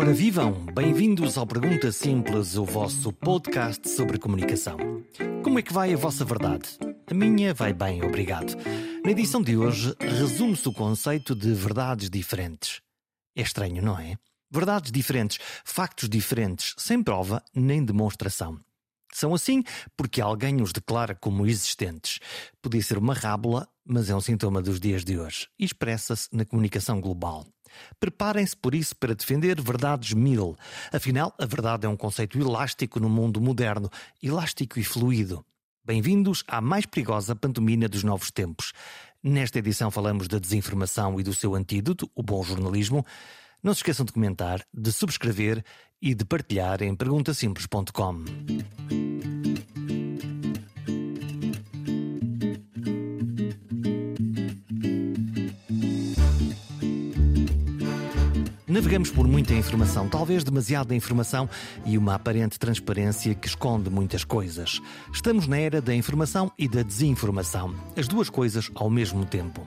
Ora vivam, bem-vindos ao Pergunta Simples, o vosso podcast sobre comunicação. Como é que vai a vossa verdade? A minha vai bem, obrigado. Na edição de hoje, resume-se o conceito de verdades diferentes. É estranho, não é? Verdades diferentes, factos diferentes, sem prova nem demonstração. São assim porque alguém os declara como existentes. Podia ser uma rábula, mas é um sintoma dos dias de hoje expressa-se na comunicação global. Preparem-se por isso para defender verdades mil. Afinal, a verdade é um conceito elástico no mundo moderno, elástico e fluido. Bem-vindos à mais perigosa pantomina dos novos tempos. Nesta edição falamos da desinformação e do seu antídoto, o bom jornalismo. Não se esqueçam de comentar, de subscrever e de partilhar em perguntasimples.com. Navegamos por muita informação, talvez demasiada informação e uma aparente transparência que esconde muitas coisas. Estamos na era da informação e da desinformação, as duas coisas ao mesmo tempo.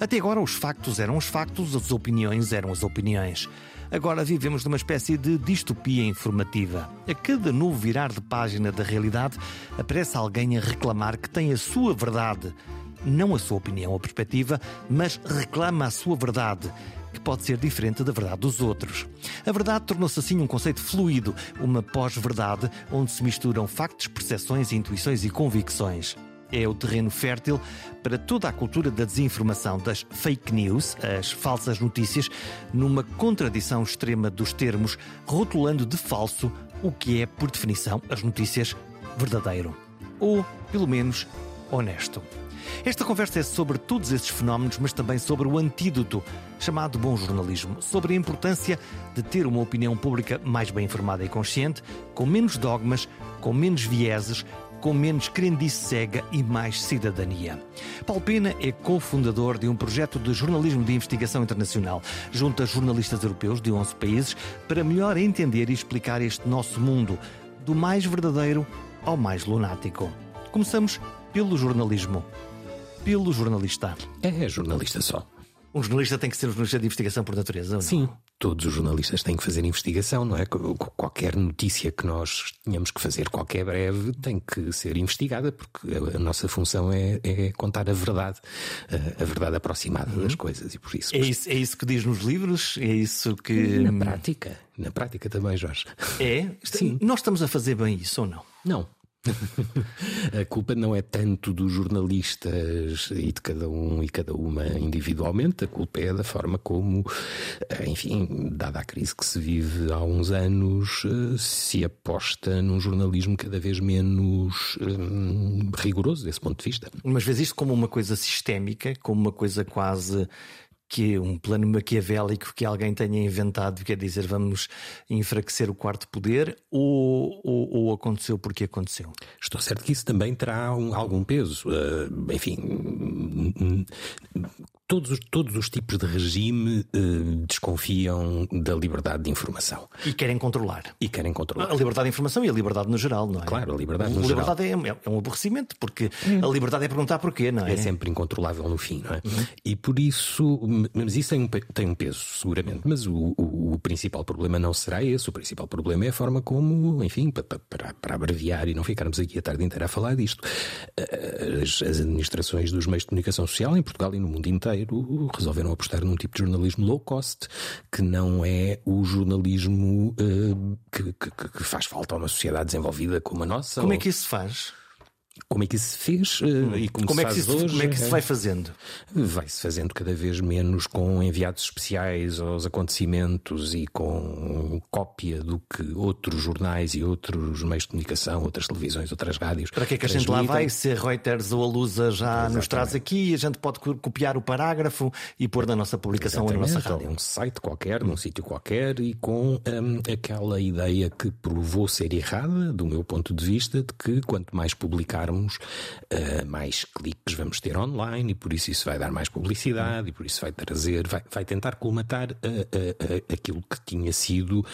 Até agora, os factos eram os factos, as opiniões eram as opiniões. Agora vivemos numa espécie de distopia informativa. A cada novo virar de página da realidade, aparece alguém a reclamar que tem a sua verdade. Não a sua opinião ou perspectiva, mas reclama a sua verdade que pode ser diferente da verdade dos outros. A verdade tornou-se assim um conceito fluido, uma pós-verdade onde se misturam factos, percepções, intuições e convicções. É o terreno fértil para toda a cultura da desinformação, das fake news, as falsas notícias, numa contradição extrema dos termos, rotulando de falso o que é, por definição, as notícias verdadeiro. Ou, pelo menos, honesto. Esta conversa é sobre todos esses fenómenos, mas também sobre o antídoto, chamado bom jornalismo, sobre a importância de ter uma opinião pública mais bem informada e consciente, com menos dogmas, com menos vieses, com menos crendice cega e mais cidadania. Paulo Pena é cofundador de um projeto de jornalismo de investigação internacional, junto a jornalistas europeus de 11 países, para melhor entender e explicar este nosso mundo, do mais verdadeiro ao mais lunático. Começamos pelo jornalismo pelo jornalista. É, é jornalista só. Um jornalista tem que ser um jornalista de investigação por natureza, não? Sim, todos os jornalistas têm que fazer investigação, não é? Qualquer notícia que nós tenhamos que fazer, qualquer breve, tem que ser investigada, porque a nossa função é, é contar a verdade, a, verdade aproximada uhum. das coisas e por isso. É isso. É isso que diz nos livros? É isso que. Na prática. Na prática também, Jorge. É? Sim. Nós estamos a fazer bem isso ou não? Não. a culpa não é tanto dos jornalistas e de cada um e cada uma individualmente, a culpa é da forma como, eh, enfim, dada a crise que se vive há uns anos, eh, se aposta num jornalismo cada vez menos hum, rigoroso desse ponto de vista. Mas vês isto como uma coisa sistémica, como uma coisa quase que um plano maquiavélico que alguém tenha inventado, quer dizer, vamos enfraquecer o quarto poder, ou, ou, ou aconteceu porque aconteceu? Estou certo que isso também terá um, algum peso. Uh, enfim, todos, os, todos os tipos de regime uh, desconfiam da liberdade de informação. E querem controlar. E querem controlar. A liberdade de informação e a liberdade no geral, não é? Claro, a liberdade no a geral. liberdade é, é, um aborrecimento, porque hum. a liberdade é perguntar porquê, não é? É sempre incontrolável no fim, não é? Uhum. E por isso, mas isso tem um, tem um peso, seguramente. Mas o, o, o, principal problema não será esse. O principal problema é a forma como, enfim, para, para, para abreviar e não ficarmos aqui a tarde inteira a falar disto, eh, as, as administrações dos meios de comunicação social em Portugal e no mundo inteiro resolveram apostar num tipo de jornalismo low cost, que não é o jornalismo uh, que, que, que, faz falta a uma sociedade desenvolvida como a nossa. Como é ou... é que isso se faz? Como é que isso se fez hum. e como, como se é que isso, hoje? Como é que se vai fazendo? Vai-se fazendo cada vez menos com enviados especiais aos acontecimentos e com cópia do que outros jornais e outros meios de comunicação, outras televisões, outras rádios. Para que é que a gente lá vai? Se a Reuters ou a Lusa já Exatamente. nos traz aqui, a gente pode copiar o parágrafo e pôr na nossa publicação Exatamente. ou na nossa rádio. Um site qualquer, num sítio qualquer e com hum, aquela ideia que provou ser errada, do meu ponto de vista, de que quanto mais publicar uh, mais cliques vamos ter online e por isso isso vai dar mais publicidade e por isso vai trazer, vai, vai tentar colmatar uh, aquilo que tinha sido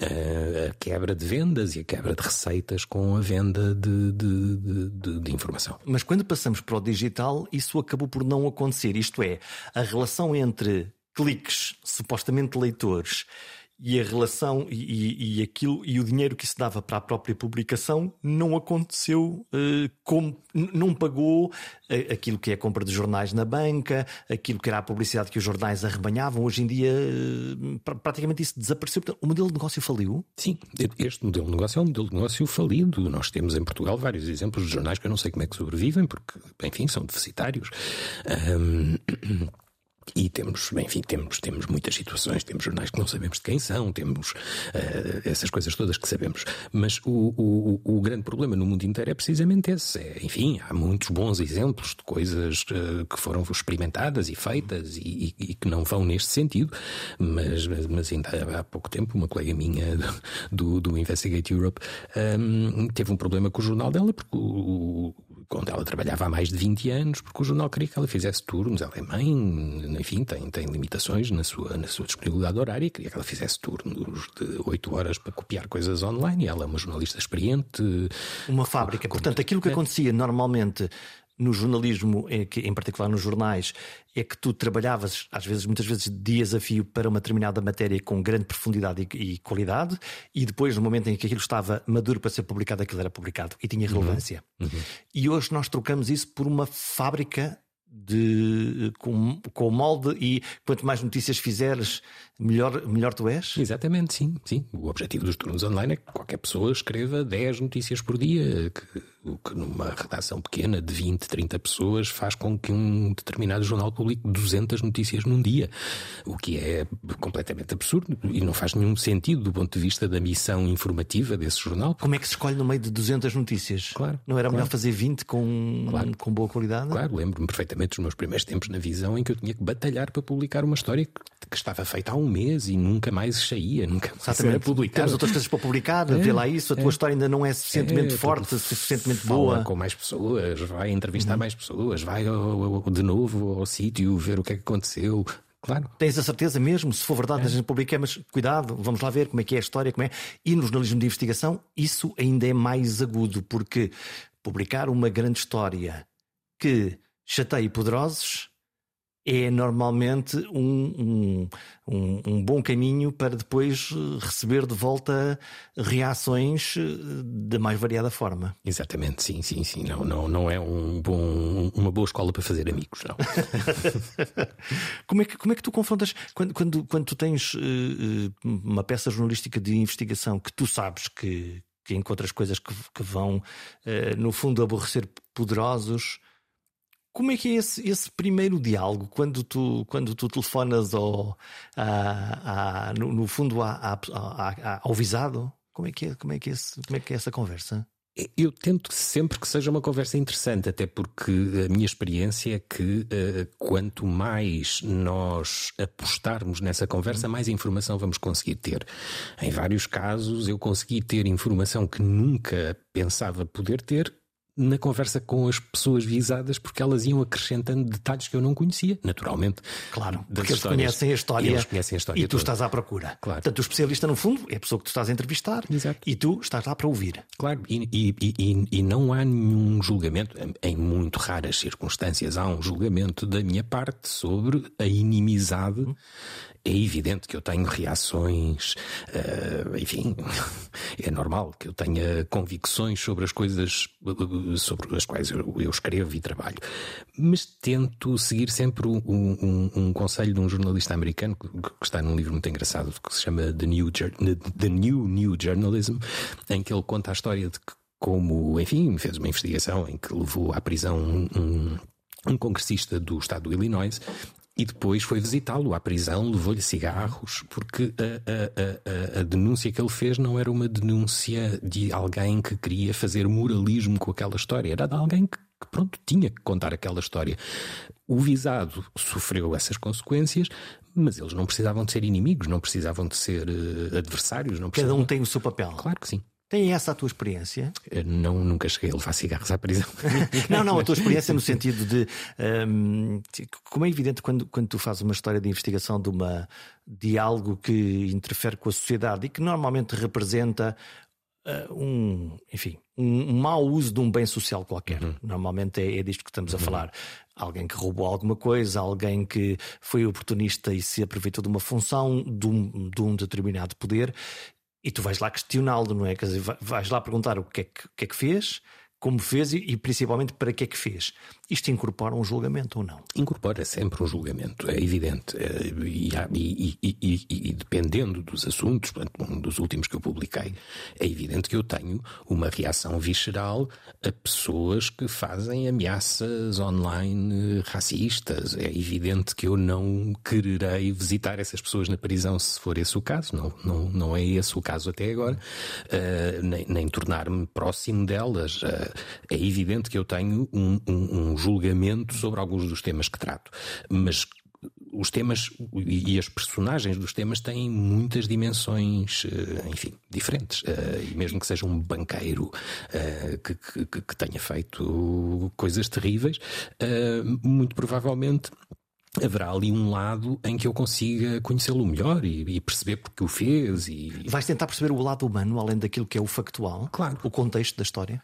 a quebra de vendas e a quebra de receitas com a venda de, de, de, de informação. Mas quando passamos para o digital, isso acabou por não acontecer. Isto é, a relação entre cliques, supostamente leitores, e a relação e, e, aquilo e o dinheiro que se dava para a própria publicação não aconteceu uh, como não pagou uh, aquilo que é a compra de jornais na banca, aquilo que era a publicidade que os jornais arrebanhavam. Hoje em dia uh, praticamente isso desapareceu. Portanto, o modelo de negócio faliu? Sim, este modelo de negócio é um modelo de negócio falido. Nós temos em Portugal vários exemplos de jornais que eu não sei como é que sobrevivem, porque, enfim, são deficitários. Um... E temos, enfim, temos, temos muitas situações, temos jornais que não sabemos de quem são, temos uh, essas coisas todas que sabemos. Mas o, o, o, grande problema no mundo inteiro é precisamente esse. É, enfim, há muitos bons exemplos de coisas uh, que foram experimentadas e feitas e, e, e, que não vão neste sentido, mas, mas ainda há pouco tempo uma colega minha do, do Investigate Europe um, teve um problema com o jornal dela porque o, quando ela trabalhava há mais de 20 anos, porque o jornal queria que ela fizesse turnos, ela é mãe, enfim, tem, tem limitações na sua, na sua disponibilidade horária, queria que ela fizesse turnos de 8 horas para copiar coisas online, e ela é uma jornalista experiente. Uma fábrica. Portanto, aquilo que acontecia normalmente no jornalismo, em particular nos jornais, é que tu trabalhavas, às vezes, muitas vezes, dias a fio para uma determinada matéria com grande profundidade e, qualidade, e depois, no momento em que aquilo estava maduro para ser publicado, aquilo era publicado e tinha uhum. relevância. Uhum. Uhum. E hoje nós trocamos isso por uma fábrica de, com, com o molde e quanto mais notícias fizeres, melhor, melhor tu és? Exatamente, sim, sim. O objetivo dos turnos online é que qualquer pessoa escreva 10 notícias por dia, que, o que numa redação pequena de 20, 30 pessoas faz com que um determinado jornal publique 200 notícias num dia, o que é completamente absurdo e não faz nenhum sentido do ponto de vista da missão informativa desse jornal. Como é que se escolhe no meio de 200 notícias? Claro. Não era claro. melhor fazer 20 com, claro. com boa qualidade? Claro, lembro-me perfeitamente dos meus primeiros tempos na visão em que eu tinha que batalhar para publicar uma história que, que estava feita há um mês e nunca mais saía, nunca mais era publicada. Temos outras coisas para publicar, é, vê lá isso, a tua é, história ainda não é suficientemente é, forte, suficientemente boa. com mais pessoas, vai entrevistar uhum. mais pessoas, vai ao, ao, de novo ao sítio ver o que é que aconteceu. Claro. Tens a certeza mesmo, se for verdade, é. a gente publica, mas cuidado, vamos lá ver como é que é a história, como é. E no jornalismo de investigação, isso ainda é mais agudo, porque publicar uma grande história que chateie poderosos é normalmente um, um, um, bom caminho para depois eh, receber de volta reações eh, da mais variada forma. Exatamente, sim, sim, sim. Não, não, não é um bom, uma boa escola para fazer amigos, não. como, é que, como é que tu confrontas quando, quando, quando tu tens uh, uma peça jornalística de investigação que tu sabes que, que encontras coisas que, que vão, no fundo, aborrecer poderosos? Como é que é esse, esse primeiro diálogo quando tu, quando tu telefonas ao, a, a, no, no, fundo a, ao visado? Como é, que é, como, é que é esse, como é que é essa conversa? Eu tento sempre que seja uma conversa interessante, até porque a minha experiência é que uh, quanto mais nós apostarmos nessa conversa, mais informação vamos conseguir ter. Em vários casos, eu consegui ter informação que nunca pensava poder ter na conversa com as pessoas visadas, porque elas iam acrescentando detalhes que eu não conhecia, naturalmente. Claro, porque eles conhecem a história. E eles conhecem a história. E tu toda. estás à procura. Claro. Portanto, o especialista, no fundo, é a pessoa que tu estás a entrevistar Exato. e tu estás lá para ouvir. Claro, e, e, e, e não há nenhum julgamento, em muito raras circunstâncias, há um julgamento da minha parte sobre a inimizade. Hum é evidente que eu tenho reações, uh, enfim, é normal que eu tenha convicções sobre as coisas sobre as quais eu, eu escrevo e trabalho, mas tento seguir sempre um, um, um, conselho de um jornalista americano que, que está num livro muito engraçado que se chama The New, The New New Journalism, em que ele conta a história de que como, enfim, fez uma investigação em que levou à prisão um, um congressista do estado do Illinois e depois foi visitá-lo à prisão, levou-lhe cigarros, porque a, a, a, a, denúncia que ele fez não era uma denúncia de alguém que queria fazer moralismo com aquela história, era de alguém que, pronto, tinha que contar aquela história. O visado sofreu essas consequências, mas eles não precisavam de ser inimigos, não precisavam de ser uh, adversários. Não precisavam... Cada um tem o seu papel. Claro que sim. Tem essa a tua experiência? Não, nunca cheguei a levar cigarros à prisão. não, não, a tua experiência no sentido de. Um, como é evidente quando, quando tu fazes uma história de investigação de, uma, de algo que interfere com a sociedade e que normalmente representa uh, um, enfim, um, um mau uso de um bem social qualquer. Uhum. Normalmente é, é, disto que estamos a uhum. falar. Alguém que roubou alguma coisa, alguém que foi oportunista e se aproveitou de uma função, de um, de um determinado poder, e tu vais lá questioná-lo, não é? Quer dizer, vais lá perguntar o que é que, que, é que fez, como fez e, e, principalmente para que é que fez. Isto incorpora um julgamento ou não? Incorpora sempre um julgamento, é evidente. Eh, e, e, e, dependendo dos assuntos, um dos últimos que eu publiquei, é evidente que eu tenho uma reação visceral a pessoas que fazem ameaças online racistas. É evidente que eu não quererei visitar essas pessoas na prisão se for esse o caso. Não, não, não é esse o caso até agora. Uh, nem, nem tornar-me próximo delas. Uh, é evidente que eu tenho um, um, um julgamento sobre alguns dos temas que trato, mas os temas e as personagens dos temas têm muitas dimensões, eh, enfim, diferentes. Eh, e mesmo que seja um banqueiro eh, que, que, que tenha feito coisas terríveis, muito provavelmente haverá ali um lado em que eu consiga conhecê-lo melhor e, e, perceber porque o fez. E... Vais tentar perceber o lado humano, além daquilo que é o factual, claro. o contexto da história?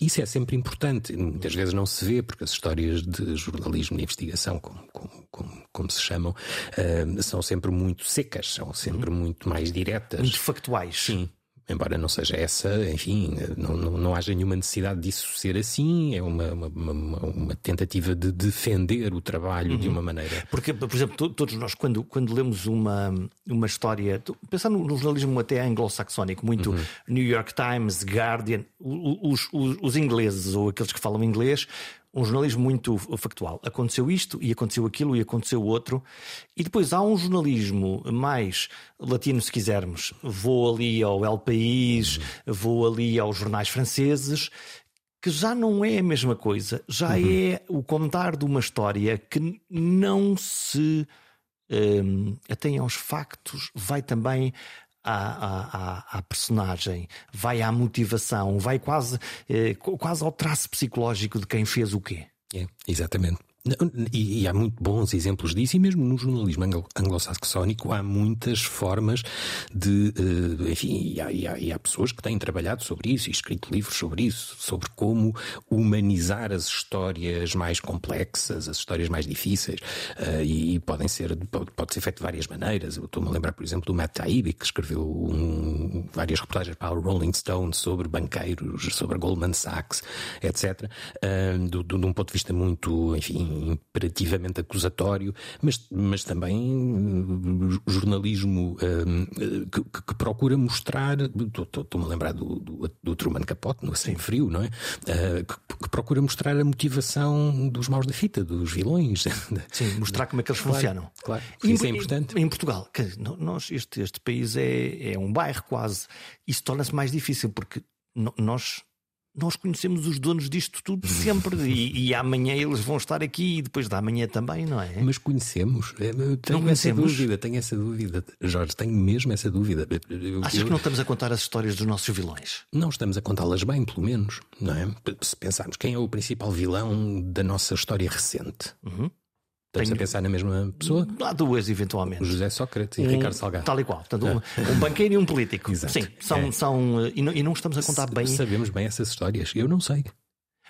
Isso é sempre importante. Muitas vezes não se vê, porque as histórias de jornalismo de investigação, como, como, como, como se chamam, uh, são sempre muito secas, são sempre muito mais diretas. Muito factuais. Sim embora não seja essa, enfim, não, não, não haja nenhuma necessidade disso ser assim, é uma, uma, uma, uma tentativa de defender o trabalho uhum. de uma maneira. Porque, por exemplo, todos nós, quando, quando lemos uma, uma história, pensando no jornalismo até anglo-saxónico, muito uhum. New York Times, Guardian, os, os, os ingleses ou aqueles que falam inglês um jornalismo muito factual. Aconteceu isto e aconteceu aquilo e aconteceu outro. E depois há um jornalismo mais latino, se quisermos. Vou ali ao El País, vou ali aos jornais franceses, que já não é a mesma coisa. Já uhum. é o contar de uma história que não se um, atém aos factos, vai também à, à, à, personagem, vai à motivação, vai quase, eh, quase ao traço psicológico de quem fez o quê. É, exatamente. E, e, há muito bons exemplos disso, e mesmo no jornalismo anglo-saxónico há muitas formas de. Uh, enfim, e há, e, há, e há, pessoas que têm trabalhado sobre isso e escrito livros sobre isso, sobre como humanizar as histórias mais complexas, as histórias mais difíceis, uh, e, podem ser, pode, pode, ser feito de várias maneiras. Eu estou-me a lembrar, por exemplo, do Matt Taibbi, que escreveu um, várias reportagens para o Rolling Stone sobre banqueiros, sobre Goldman Sachs, etc., eh, de um ponto de vista muito, enfim, imperativamente acusatório, mas, mas também uh, jornalismo uh, que, que, procura mostrar. Estou-me a lembrar do, do, do, Truman Capote, no Sem Frio, não é? Uh, que, que, procura mostrar a motivação dos maus da fita, dos vilões. Sim, mostrar como é que eles claro, funcionam. Claro, isso é importante. Em, em Portugal, nós, este, este país é, é um bairro quase. Isso torna-se mais difícil porque nós nós conhecemos os donos disto tudo sempre e, e, amanhã eles vão estar aqui e depois da manhã também, não é? Mas conhecemos? Eu tenho não essa dúvida, tenho essa dúvida. Jorge, tenho mesmo essa dúvida. Eu, Achas eu... que não estamos a contar as histórias dos nossos vilões? Não estamos a contá-las bem, pelo menos, não é? Se pensarmos quem é o principal vilão da nossa história recente. Uhum. Estamos Tenho... a pensar na mesma pessoa? Há duas, eventualmente. O José Sócrates e um, Ricardo Salgado. Tal e qual. Portanto, um, um banqueiro e um político. Exato. Sim, são. É. são e, não, e não estamos a contar bem. Sabemos bem essas histórias. Eu não sei.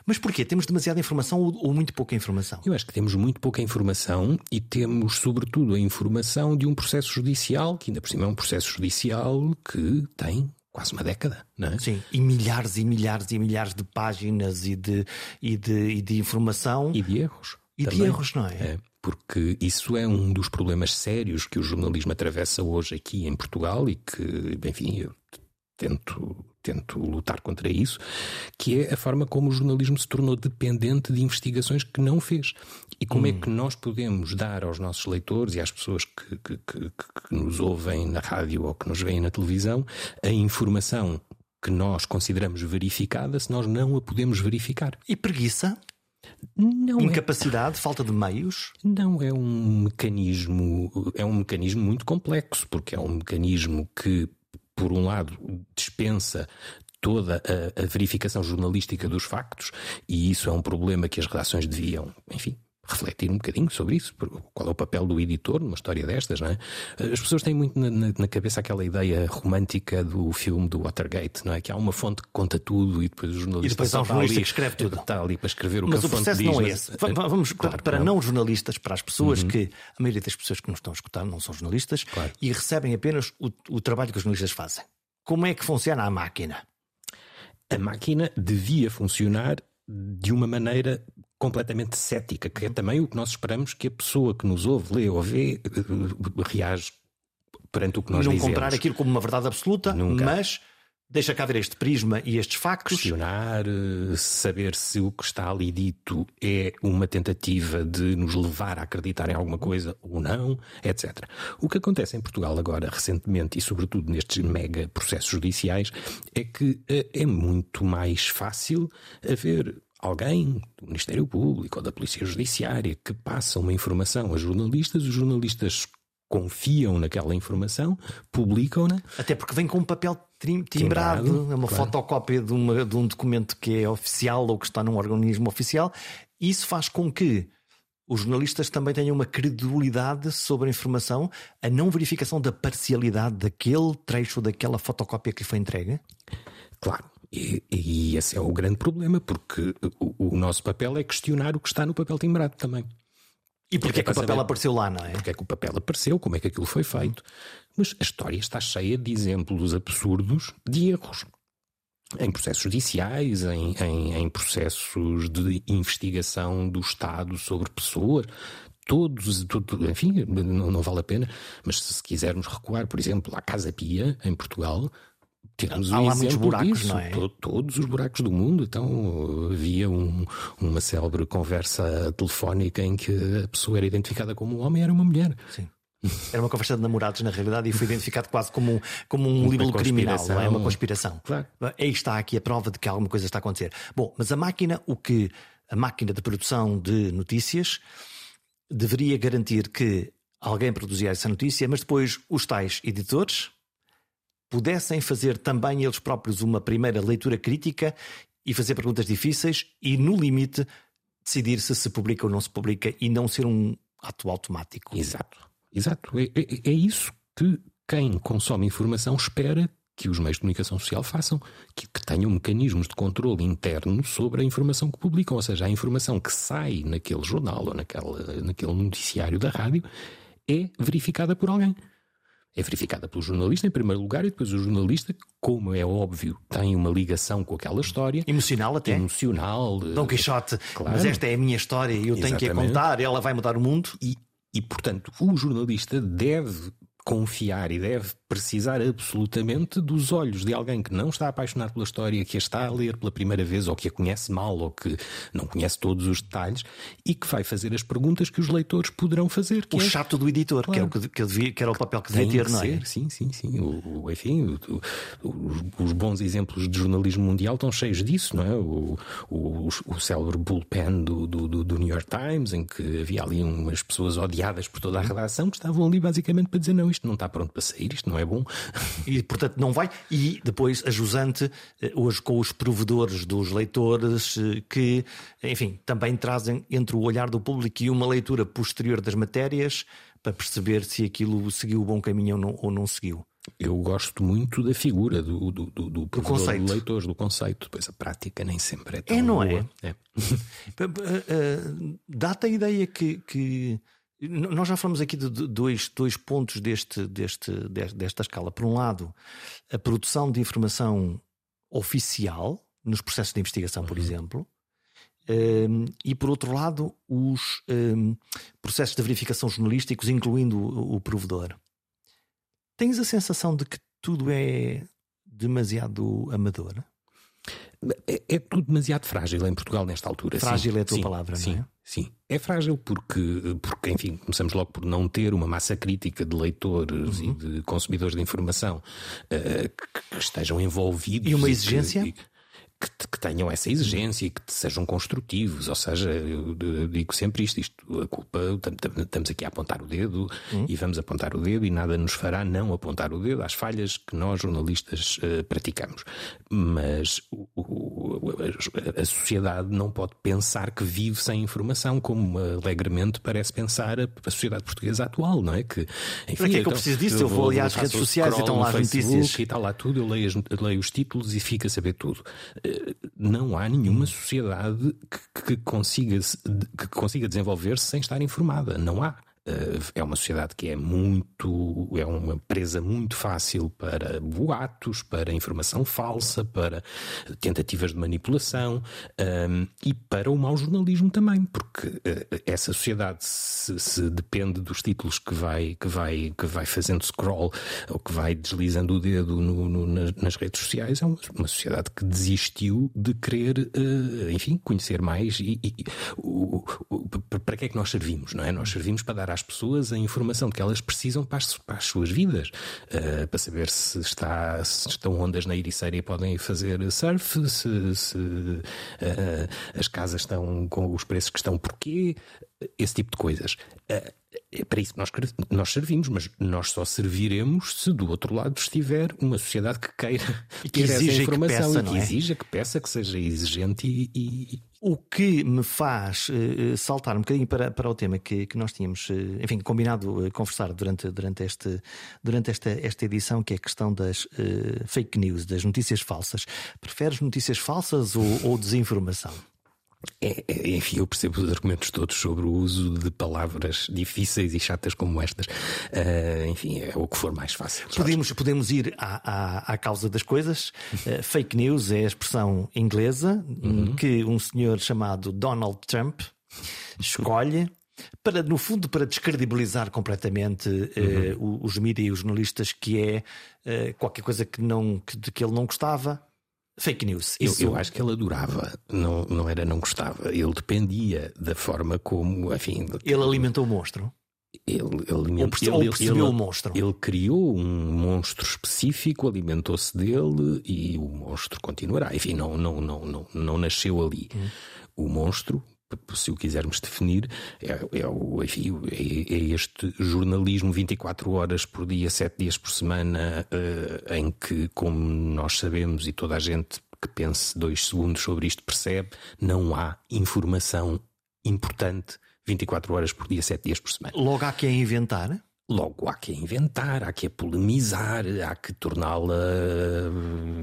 Mas porquê? Temos demasiada informação ou, ou, muito pouca informação? Eu acho que temos muito pouca informação e temos, sobretudo, a informação de um processo judicial, que ainda por cima é um processo judicial que tem quase uma década, não é? Sim, e milhares e milhares e milhares de páginas e de, e de, e de informação. E de erros. E também. de erros, não é? é? Porque isso é um dos problemas sérios que o jornalismo atravessa hoje aqui em Portugal e que, enfim, eu tento, tento lutar contra isso, que é a forma como o jornalismo se tornou dependente de investigações que não fez. E como é hum. é que nós podemos dar aos nossos leitores e às pessoas que, que, que, que nos ouvem na rádio ou que nos veem na televisão a informação que nós consideramos verificada se nós não a podemos verificar. E preguiça? Não é. Incapacidade, é... falta de meios? Não, é um mecanismo, é um mecanismo muito complexo, porque é um mecanismo que, por um lado, dispensa toda a, a verificação jornalística dos factos, e isso é um problema que as redações deviam, enfim, refletir um bocadinho sobre isso. Qual é o papel do editor numa história destas, não é? As pessoas têm muito na, na, cabeça aquela ideia romântica do filme do Watergate, não é? Que há uma fonte que conta tudo e depois o jornalista. E depois há um jornalista que escreve tudo. Está ali para escrever o mas que a o processo não é esse. Mas, Vamos claro, para, não. não jornalistas, para as pessoas uhum. que. A maioria das pessoas que nos estão a escutar não são jornalistas claro. e recebem apenas o, o trabalho que os jornalistas fazem. Como é que funciona a máquina? A máquina devia funcionar de uma maneira completamente cética, que é também o que nós esperamos que a pessoa que nos ouve, lê ou vê, eh, reage perante o que nós não dizemos. Não comprar aquilo como uma verdade absoluta, Nunca. mas deixa cá ver este prisma e estes factos. Questionar, eh, saber se o que está ali dito é uma tentativa de nos levar a acreditar em alguma coisa ou não, etc. O que acontece em Portugal agora, recentemente, e sobretudo nestes mega processos judiciais, é que eh, é muito mais fácil haver alguém do Ministério Público ou da Polícia Judiciária que passa uma informação a jornalistas, os jornalistas confiam naquela informação, publicam-na. Até porque vem com um papel timbrado, timbrado é uma claro. fotocópia de, uma, de um documento que é oficial ou que está num organismo oficial. Isso faz com que os jornalistas também tenham uma credibilidade sobre a informação, a não verificação da parcialidade daquele trecho, daquela fotocópia que lhe foi entregue? Claro. E, e, esse é o grande problema, porque o, o, nosso papel é questionar o que está no papel timbrado também. E porquê é que o papel saber, apareceu lá, não é? Porque é que o papel apareceu, como é que aquilo foi feito. Mas a história está cheia de exemplos absurdos de erros. Em processos judiciais, em, em, em processos de investigação do Estado sobre pessoas, todos, tudo, enfim, não, não, vale a pena, mas se quisermos recuar, por exemplo, à Casa Pia, em Portugal, temos Há um lá muitos buracos, disso, não é? todos os buracos do mundo. Então havia um, uma célebre conversa telefónica em que a pessoa era identificada como um homem e era uma mulher. Sim. Era uma conversa de namorados, na realidade, e foi identificado quase como, como um libelo criminal, não é? Uma conspiração. Claro. Aí está aqui a prova de que alguma coisa está a acontecer. Bom, mas a máquina, o que a máquina de produção de notícias deveria garantir que alguém produzia essa notícia, mas depois os tais editores, pudessem fazer também eles próprios uma primeira leitura crítica e fazer perguntas difíceis e, no limite, decidir se se publica ou não se publica e não ser um ato automático. Exato. Exato. É, é, é isso que quem consome informação espera que os meios de comunicação social façam, que, que, tenham mecanismos de controle interno sobre a informação que publicam, ou seja, a informação que sai naquele jornal ou naquele, naquele noticiário da rádio é verificada por alguém é verificada pelo jornalista em primeiro lugar e depois o jornalista, como é óbvio, tem uma ligação com aquela história. Emocional até. Emocional. Dom Quixote, claro. mas esta é a minha história e eu Exatamente. tenho que a contar, ela vai mudar o mundo. E, e, portanto, o jornalista deve confiar e deve precisar absolutamente dos olhos de alguém que não está apaixonado pela história, que a está a ler pela primeira vez, ou que a conhece mal, ou que não conhece todos os detalhes, e que vai fazer as perguntas que os leitores poderão fazer. o é... chato do editor, claro. que, é o que, devia, que, era o papel que devia ter, não é? Sim, sim, sim. O, enfim, o, os, os, bons exemplos de jornalismo mundial estão cheios disso, não é? O, o, o célebre bullpen do, do, do, New York Times, em que havia ali umas pessoas odiadas por toda a redação que estavam ali basicamente para dizer: não, isto não está pronto para sair, isto não é bom. E portanto não vai. E depois a jusante, eh, hoje com os provedores dos leitores, eh, que, enfim, também trazem entre o olhar do público e uma leitura posterior das matérias para perceber se aquilo seguiu o bom caminho ou não, ou não seguiu. Eu gosto muito da figura do, do, do, do, do conceito. do leitor, do conceito. Depois a prática nem sempre é tão É, não é? boa. é? é. Dá-te a ideia que, que nós já falamos aqui de dois, dois pontos deste, deste, desta escala. Por um lado, a produção de informação oficial nos processos de investigação, por uhum. exemplo, um, e por outro lado, os um, processos de verificação jornalísticos, incluindo o, o provedor. Tens a sensação de que tudo é demasiado amador? É, é, tudo demasiado frágil em Portugal nesta altura. Frágil sim, é a tua sim, palavra, sim, não é? Sim, é frágil porque, porque, enfim, começamos logo por não ter uma massa crítica de leitores uhum. e de consumidores de informação uh, que, que, estejam envolvidos. E uma exigência? Que, que, que, tenham essa exigência e que sejam construtivos. Ou seja, eu, eu digo sempre isto: isto a culpa, estamos aqui a apontar o dedo hum. e vamos apontar o dedo, e nada nos fará não apontar o dedo às falhas que nós, jornalistas, uh, praticamos. Mas o, o, a, a sociedade não pode pensar que vive sem informação, como alegremente parece pensar a, a sociedade portuguesa atual, não é? Que, enfim, Para que é que eu preciso disso? Eu vou ali às redes sociais e estão lá as notícias. E está lá tudo, eu leio, leio os títulos e fico a saber tudo. Eh, não há nenhuma sociedade que, que consiga, que consiga desenvolver-se sem estar informada. Não há é uma sociedade que é muito, é uma presa muito fácil para boatos, para informação falsa, para tentativas de manipulação um, e para o mau jornalismo também, porque uh, essa sociedade se, se, depende dos títulos que vai, que vai, que vai fazendo scroll ou que vai deslizando o dedo no, no, nas, nas, redes sociais, é uma, uma, sociedade que desistiu de querer, uh, enfim, conhecer mais e, e o, o, para que é que nós servimos, não é? Nós servimos para dar às pessoas a informação que elas precisam para as, para as suas vidas, uh, para saber se, está, se estão ondas na Ericeira e podem fazer surf, se, se uh, as casas estão com os preços que estão porquê, esse tipo de coisas. Uh, é para isso que nós, nós servimos, mas nós só serviremos se do outro lado estiver uma sociedade que queira e que essa informação que peça, e que é? exija, que peça, que seja exigente e, e... O que me faz uh, saltar um bocadinho para, para o tema que, que nós tínhamos, uh, enfim, combinado uh, conversar durante, durante, este, durante esta, esta edição, que é a questão das fake news, das notícias falsas. Preferes notícias falsas ou, ou desinformação? É, é, enfim, eu percebo os argumentos todos sobre o uso de palavras difíceis e chatas como estas. Uh, enfim, é o que for mais fácil. Podemos, podemos ir à, à, à causa das coisas. Uh, fake news é a expressão inglesa uhum. que um senhor chamado Donald Trump escolhe. Para, no fundo, para descredibilizar completamente uh, uhum. os mídias e os jornalistas, que é qualquer coisa que, não, que, de que ele não gostava, Fake news. Eu, eu, acho que ele adorava, não, não era não gostava. Ele dependia da forma como, enfim. Ele alimentou o monstro. Ele, ele, ou percebeu, ele, percebeu ele, o monstro. Ele criou um monstro específico, alimentou-se dele e o monstro continuará. Enfim, não, não, não, não, não nasceu ali. Hum. O monstro se o quisermos definir, é, é, enfim, é, é, este jornalismo 24 horas por dia, 7 dias por semana, uh, em que, como nós sabemos e toda a gente que pense dois segundos sobre isto percebe, não há informação importante 24 horas por dia, 7 dias por semana. Logo há que inventar? Logo, há que inventar, há que polemizar, há que torná-la.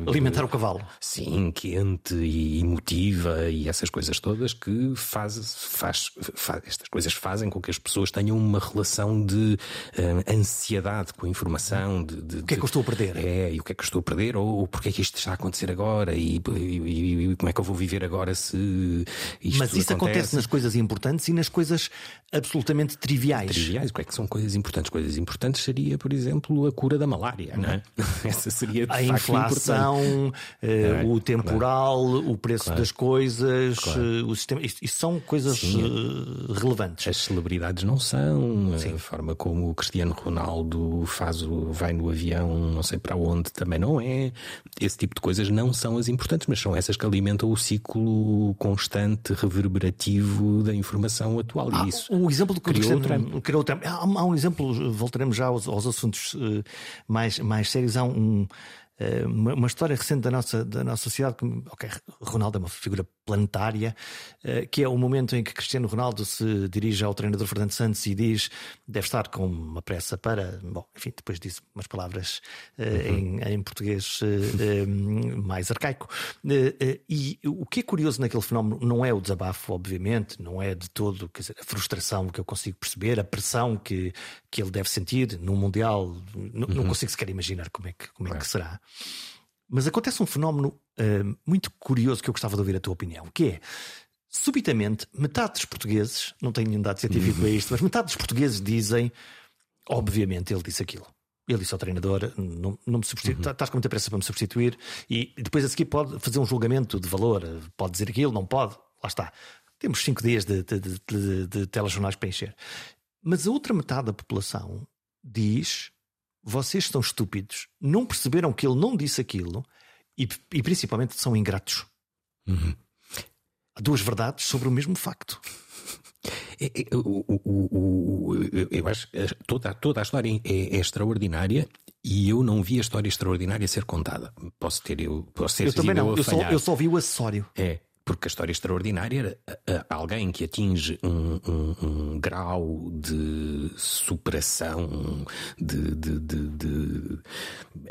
Alimentar o cavalo. Sim, quente e emotiva e essas coisas todas que faz, faz, faz estas coisas fazem com que as pessoas tenham uma relação de uh, ansiedade com a informação. De, de, o que é que eu estou a perder? É, e o que é que eu estou a perder, ou, ou porque é que isto está a acontecer agora, e, e, e como é que eu vou viver agora se isto Mas isso acontece. acontece nas coisas importantes e nas coisas absolutamente triviais. Triviais, o que é que são coisas importantes? coisas importantes seria, por exemplo, a cura da malária, não é? Essa seria a inflação, eh, é? o temporal, claro. o preço claro. das coisas, claro. Eh, o sistema. Isto, isto são coisas. Eh, relevantes. As celebridades não são, Sim. a forma como o Cristiano Ronaldo faz o, vai no avião, não sei para onde, também não é. Esse tipo de coisas não são as importantes, mas são essas que alimentam o ciclo constante, reverberativo da informação atual. Ah, e isso o exemplo do Cristiano Trump. Criou Trump. Há, há um exemplo voltaremos já aos, aos assuntos uh, mais, mais sérios. Há um, uma, uma, história recente da nossa, da nossa sociedade. Que, ok, Ronaldo é uma figura planetária, eh, que é o momento em que Cristiano Ronaldo se dirige ao treinador Fernando Santos e diz deve estar com uma pressa para. Bom, enfim, depois diz umas palavras uhum. em, em, português mais arcaico. E o que é curioso naquele fenómeno não é o desabafo, obviamente, não é de todo quer dizer, a frustração que eu consigo perceber, a pressão que, que ele deve sentir no Mundial. Uhum. Não consigo sequer imaginar como é que, como é que será. Mas acontece um fenómeno uh, muito curioso que eu gostava de ouvir a tua opinião, que é subitamente metade dos portugueses, não tenho nenhum dado científico para isto, mas metade dos portugueses dizem, obviamente, ele disse aquilo. Ele disse ao treinador: não, não me substitu... uhum. Tá, estás com muita pressa para me substituir, e depois a seguir pode fazer um julgamento de valor, pode dizer aquilo, não pode, lá está. Temos cinco dias de, de, de, de, de telejornais para encher. Mas a outra metade da população diz: vocês são estúpidos, não perceberam que ele não disse aquilo e, e principalmente são ingratos. Uhum. Há duas verdades sobre o mesmo facto. É, é, o, o, o, eu acho que toda, toda a história é, é, extraordinária e eu não vi a história extraordinária ser contada. Posso ter eu, posso ter eu também não. Eu, só, eu só vi o acessório. É. Porque a história extraordinária era alguém que atinge um, um, um grau de superação, de, de, de, de,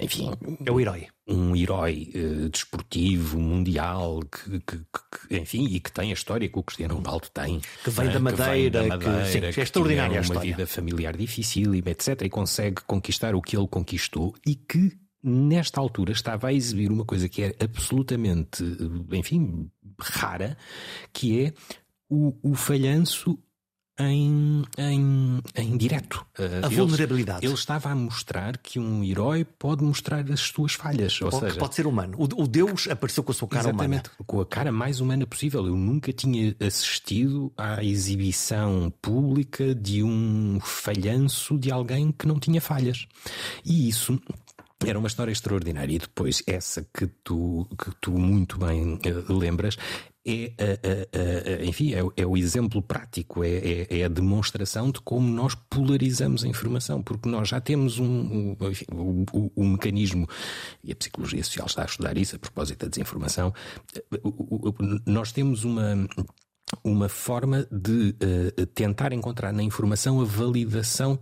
Enfim. É o herói. Um herói uh, desportivo, mundial, que, que, que, enfim, e que tem a história que o Cristiano Ronaldo tem. Que vem da Madeira, que, vem da Madeira, sim, que é extraordinária uma vida familiar difícil, etc. E consegue conquistar o que ele conquistou e que nesta altura estava a exibir uma coisa que é absolutamente, enfim, rara, que é o, o falhanço em, em, em direto. A ele, vulnerabilidade. Ele estava a mostrar que um herói pode mostrar as suas falhas. Ou, ou seja, pode ser humano. O, o, Deus apareceu com a sua cara exatamente, humana. Com a cara mais humana possível. Eu nunca tinha assistido à exibição pública de um falhanço de alguém que não tinha falhas. E isso era uma história extraordinária. E depois, essa que tu, que tu muito bem uh, lembras, é, uh, uh, enfim, é, é, o exemplo prático, é, é, é, a demonstração de como nós polarizamos a informação, porque nós já temos um, um, enfim, um, um, mecanismo, e a psicologia social está a estudar isso a propósito da desinformação, nós temos uma uma forma de uh, tentar encontrar na informação a validação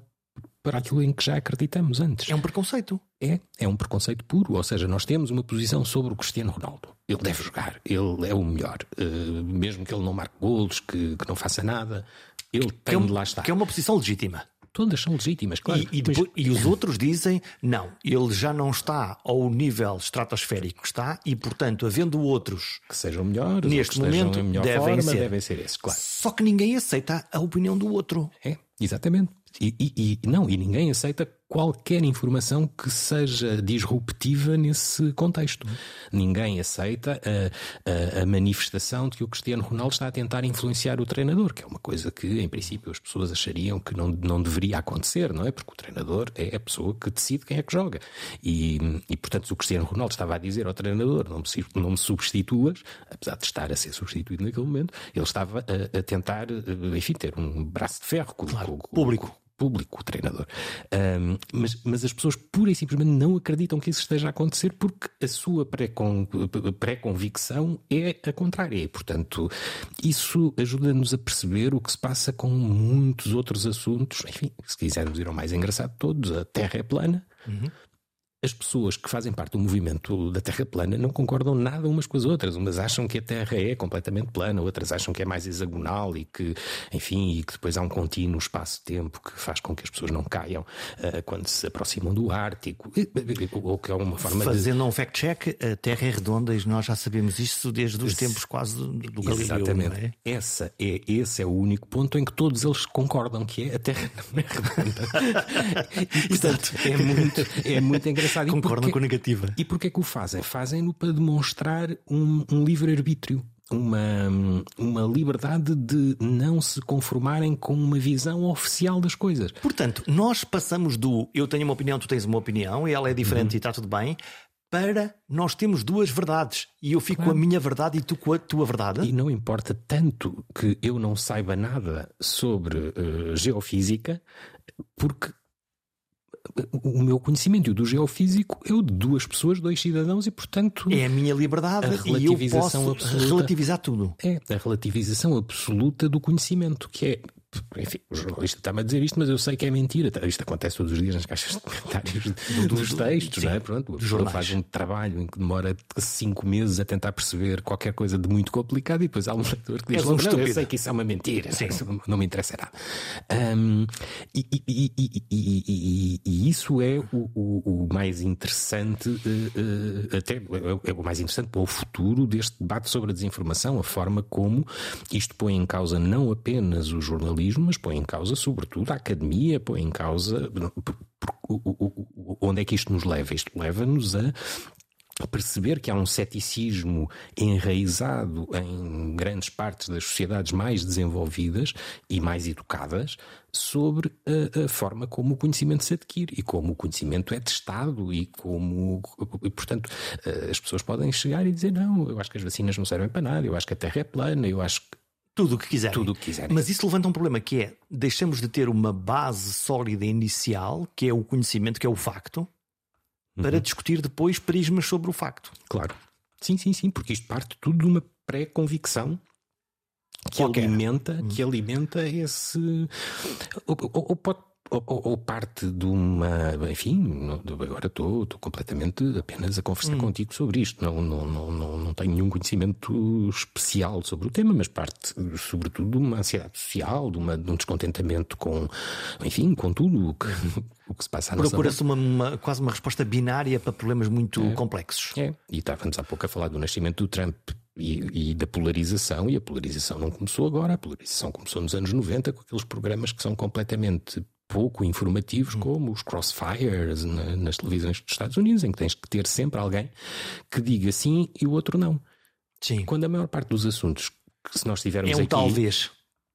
para aquilo em que já acreditamos antes. É um preconceito. É, é um preconceito puro. Ou seja, nós temos uma posição sobre o Cristiano Ronaldo. Ele deve jogar, ele é o melhor. Uh, mesmo que ele não marque golos, que, que não faça nada, ele tem é um, de lá estar. Que é uma posição legítima. Todas são legítimas, claro. E, e, depois, e, os outros dizem, não, ele já não está ao nível estratosférico que está e, portanto, havendo outros que sejam melhores, neste momento, devem, forma, ser. devem ser esses, claro. Só que ninguém aceita a opinião do outro. É, exatamente. E, e, e, não, e ninguém aceita qualquer informação que seja disruptiva nesse contexto. Ninguém aceita a, a, a, manifestação de que o Cristiano Ronaldo está a tentar influenciar o treinador, que é uma coisa que, em princípio, as pessoas achariam que não, não deveria acontecer, não é? Porque o treinador é a pessoa que decide quem é que joga. E, e portanto, se o Cristiano Ronaldo estava a dizer ao treinador não me, não me substituas, apesar de estar a ser substituído naquele momento, ele estava a, a tentar, enfim, ter um braço de ferro com, claro, com, público público, o treinador. Um, mas, mas as pessoas pura e simplesmente não acreditam que isso esteja a acontecer porque a sua pré-convicção é a contrária. E, portanto, isso ajuda-nos a perceber o que se passa com muitos outros assuntos. Enfim, se quisermos ir ao mais engraçado de todos, a Terra é plana. Uhum as pessoas que fazem parte do movimento da Terra plana não concordam nada umas com as outras. Umas acham que a Terra é completamente plana, outras acham que é mais hexagonal e que, enfim, e que depois há um contínuo espaço-tempo que faz com que as pessoas não caiam uh, quando se aproximam do Ártico, ou que é uma forma Fazendo de... um fact-check, a Terra é redonda e nós já sabemos isso desde os tempos quase do Galileu. Exatamente. É? Essa é, esse é o único ponto em que todos eles concordam que é a Terra não é redonda. portanto, é muito, é muito engraçado engraçado. Concordam com a negativa. E porquê que o fazem? Fazem-no para demonstrar um, um livre-arbítrio. Uma, uma liberdade de não se conformarem com uma visão oficial das coisas. Portanto, nós passamos do eu tenho uma opinião, tu tens uma opinião, e ela é diferente uhum. e está tudo bem, para nós temos duas verdades e eu fico claro. com a minha verdade e tu com a tua verdade. E não importa tanto que eu não saiba nada sobre uh, geofísica, porque o meu conhecimento e o do geofísico é o de duas pessoas, dois cidadãos, e portanto. É a minha liberdade a relativização e eu posso absoluta, relativizar tudo. É a relativização absoluta do conhecimento, que é enfim, o jornalista está-me a dizer isto, mas eu sei que é mentira. Isto acontece todos os dias nas caixas de comentários dos textos, não é? Pronto, faz um trabalho em que demora cinco meses a tentar perceber qualquer coisa de muito complicado e depois há um leitor que diz: um não, eu sei que isso é uma mentira, Sim. Não, não me interessa nada. Um, e, e, e, e, isso é o, o, o mais interessante, uh, uh, até é, é o mais interessante para o futuro deste debate sobre a desinformação, a forma como isto põe em causa não apenas o jornalismo jornalismo, mas põe em causa, sobretudo, a academia, põe em causa. Onde é que isto nos leva? Isto leva-nos a perceber que há um ceticismo enraizado em grandes partes das sociedades mais desenvolvidas e mais educadas sobre a, a, forma como o conhecimento se adquire e como o conhecimento é testado e como, e, portanto, eh, as pessoas podem chegar e dizer não, eu acho que as vacinas não servem para nada, eu acho que a Terra é plana, eu acho que tudo o que quiserem. Tudo o que quiserem. Mas isso levanta um problema que é deixamos de ter uma base sólida inicial, que é o conhecimento, que é o facto, para uhum. discutir depois prismas sobre o facto. Claro. Sim, sim, sim, porque isto parte tudo de uma pré-convicção que alimenta, uhum. que alimenta esse. Ou, ou, ou pode ou, ou, parte de uma. Enfim, agora estou, estou completamente apenas a conversar hum. contigo sobre isto. Não, não, não, não, não tenho nenhum conhecimento especial sobre o tema, mas parte, sobretudo, de uma ansiedade social, de, uma, de um descontentamento com, enfim, com tudo o que, o que se passa à Procura-se uma, uma, quase uma resposta binária para problemas muito é. complexos. É, e estávamos há pouco a falar do nascimento do Trump e, e, da polarização, e a polarização não começou agora, a polarização começou nos anos 90 com aqueles programas que são completamente pouco informativos, hum. como os crossfires na, nas televisões dos Estados Unidos, em que tens que ter sempre alguém que diga sim e o outro não. Sim. Quando a maior parte dos assuntos que se nós tivermos é um aqui, talvez.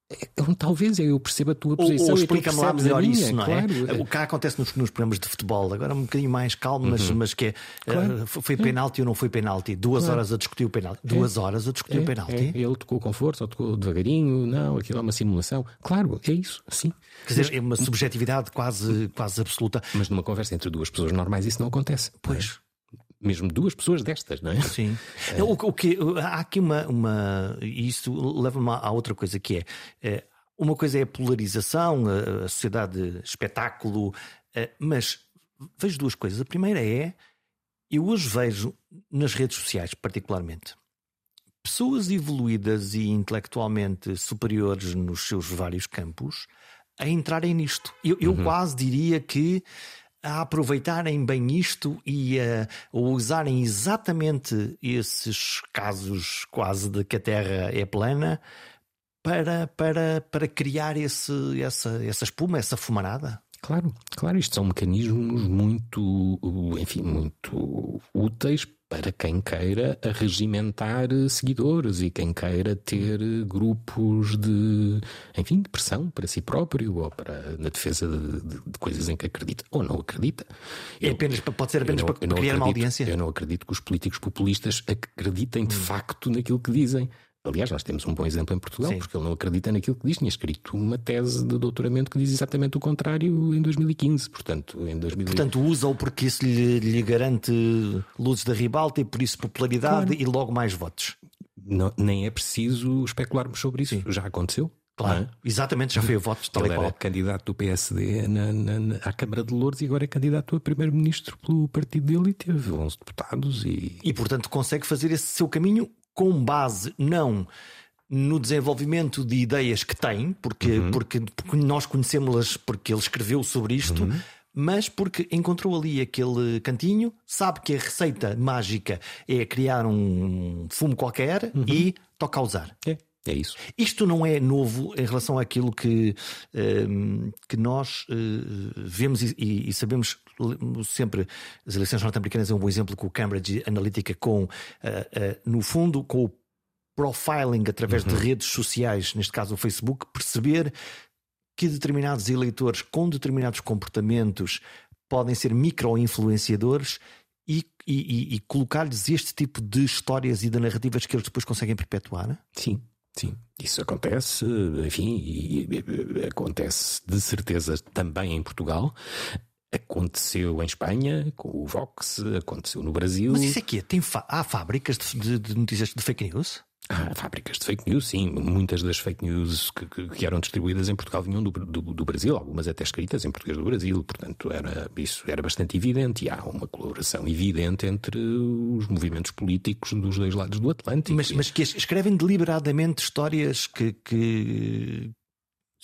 É talvez eu perceba a tua posição. Ou, ou explica-me lá melhor minha, isso, não é? Claro. O que acontece nos, nos, programas de futebol, agora um bocadinho mais calmo, mas, uhum. mas que é claro. uh, foi penalti ou não foi penalti? Duas claro. horas a discutir o penalti. É. Duas horas a discutir é. o penalti. É. Ele tocou com força ou tocou devagarinho, não, aquilo é uma simulação. Claro, é isso, sim. Quer dizer, é uma subjetividade quase, quase absoluta. Mas numa conversa entre duas pessoas normais isso não acontece. Pois mesmo duas pessoas destas, não é? Sim. É. O, o, que, há aqui uma. uma isso leva-me a outra coisa que é, é uma coisa é a polarização, a, sociedade espetáculo, mas vejo duas coisas. A primeira é, eu hoje vejo nas redes sociais, particularmente, pessoas evoluídas e intelectualmente superiores nos seus vários campos a entrarem nisto. Eu, eu uhum. quase diria que a aproveitarem bem isto e a, usarem exatamente esses casos quase de que a Terra é plana para, para, para criar esse, essa, essa espuma, essa fumarada? Claro, claro, isto são mecanismos muito, enfim, muito úteis para quem queira regimentar seguidores e quem queira ter grupos de, enfim, de pressão para si próprio ou para na defesa de, de, de coisas em que acredita ou não acredita. É apenas, pode ser apenas não, para, para criar acredito, uma audiência. Eu não acredito que os políticos populistas acreditem de hum. facto naquilo que dizem. Aliás, nós temos um bom exemplo em Portugal, Sim. porque ele não acredita naquilo que diz. Tinha escrito uma tese de doutoramento que diz exatamente o contrário em 2015. Portanto, em 2000... Portanto usa-o porque isso lhe, lhe, garante luzes da ribalta e por isso popularidade claro. e logo mais votos. Não, nem é preciso especularmos sobre isso. Sim. Já aconteceu. Claro, é? exatamente, já foi o voto tal Ele era candidato do PSD na, na, na, à Câmara de Louros e agora é candidato a primeiro-ministro pelo partido dele e teve 11 deputados. E... e, portanto, consegue fazer esse seu caminho com base não no desenvolvimento de ideias que tem, porque, uhum. porque, porque, nós conhecemos-las porque ele escreveu sobre isto. Uhum mas porque encontrou ali aquele cantinho, sabe que a receita mágica é criar um fumo qualquer uhum. e toca a usar. É. É isso. Isto não é novo em relação àquilo que, ehm, que nós uh, vemos e, e, sabemos sempre. As eleições norte-americanas é um bom exemplo com o Cambridge Analytica, com, uh, uh, no fundo, com o profiling através uhum. de redes sociais, neste caso o Facebook, perceber que determinados eleitores com determinados comportamentos podem ser micro-influenciadores e, e, e colocar-lhes este tipo de histórias e de narrativas que eles depois conseguem perpetuar? Sim. Sim, isso acontece, enfim, e, e, acontece de certeza também em Portugal. Aconteceu em Espanha, com o Vox, aconteceu no Brasil. Mas isso aqui é, tem há fábricas de, de notícias de fake news? Há fábricas de fake news, sim. Muitas das fake news que, que, que eram distribuídas em Portugal vinham do, do, do, Brasil, algumas até escritas em português do Brasil, portanto era, isso era bastante evidente e há uma colaboração evidente entre os movimentos políticos dos dois lados do Atlântico. Mas, mas que escrevem deliberadamente histórias que, que,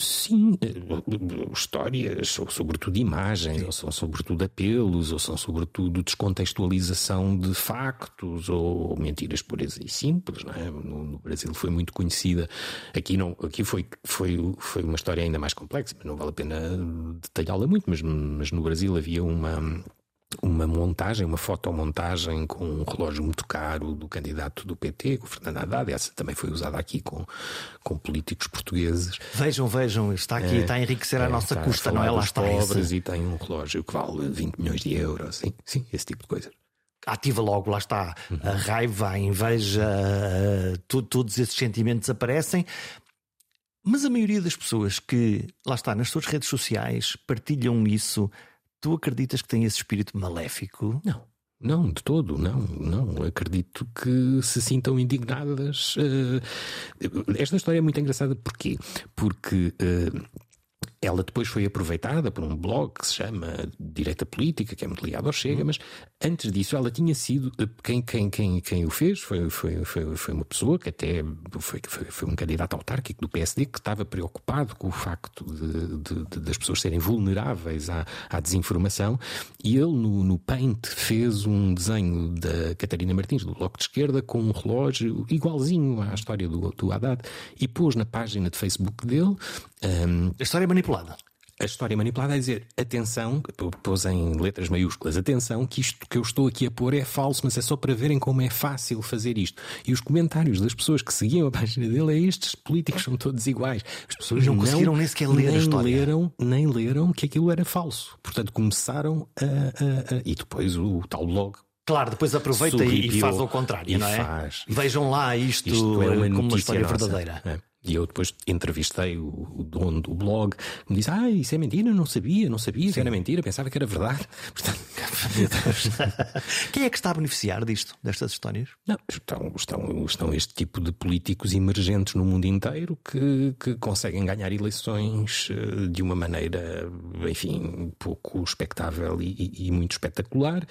Sim, eh, histórias, ou sobretudo imagens, ou são sobretudo apelos, ou são sobretudo descontextualização de factos, ou mentiras puras e simples. Não é? no, no, Brasil foi muito conhecida. Aqui, não, aqui foi, foi, foi uma história ainda mais complexa, mas não vale a pena detalhá-la muito. Mas, mas no Brasil havia uma uma montagem, uma fotomontagem com um relógio muito caro do candidato do PT, o Fernando Haddad. Essa também foi usada aqui com, com políticos portugueses. Vejam, vejam, está aqui, é, está a enriquecer é, a nossa custa, não é? Lá está pobres esse... e tem um relógio que vale 20 milhões de euros. Sim, sim esse tipo de coisas ativa logo, lá está, a raiva, a inveja, todos esses sentimentos aparecem. Mas a maioria das pessoas que, lá está, nas suas redes sociais partilham isso Tu acreditas que tem esse espírito maléfico? Não. Não, de todo, não, não. Acredito que se sintam indignadas. Uh, esta história é muito engraçada porquê? Porque uh, ela depois foi aproveitada por um blog que se chama Direita Política, que é muito ligado ao Chega, uhum. mas antes disso ela tinha sido. Eh, quem, quem, quem, quem o fez foi, foi, foi, foi uma pessoa que até foi, foi, foi um candidato autárquico do PSD que estava preocupado com o facto de, de, de, das pessoas serem vulneráveis à, à desinformação e ele no, no Paint fez um desenho da Catarina Martins, do Bloco de Esquerda, com um relógio igualzinho à história do, do Haddad e pôs na página de Facebook dele. Um, a história é manipulada a história manipulada é dizer atenção, pôs em letras maiúsculas, atenção, que isto que eu estou aqui a pôr é falso, mas é só para verem como é fácil fazer isto. E os comentários das pessoas que seguiam a página dele é estes políticos são todos iguais. As pessoas não, não conseguiram nem sequer ler nem a história. Leram, nem leram que aquilo era falso. Portanto, começaram a. a, a e depois o tal blog Claro, depois aproveita e faz ao contrário, não é? Faz. Vejam lá isto, isto é uma como uma história nossa. verdadeira. É. E eu depois entrevistei o, o, dono do blog, me disse: Ah, isso é mentira, não sabia, não sabia, era mentira, pensava que era verdade. Portanto, Quem é que está a beneficiar disto, destas histórias? Não, estão, estão, estão este tipo de políticos emergentes no mundo inteiro que, que conseguem ganhar eleições eh, de uma maneira, enfim, pouco expectável e, e, e muito espetacular.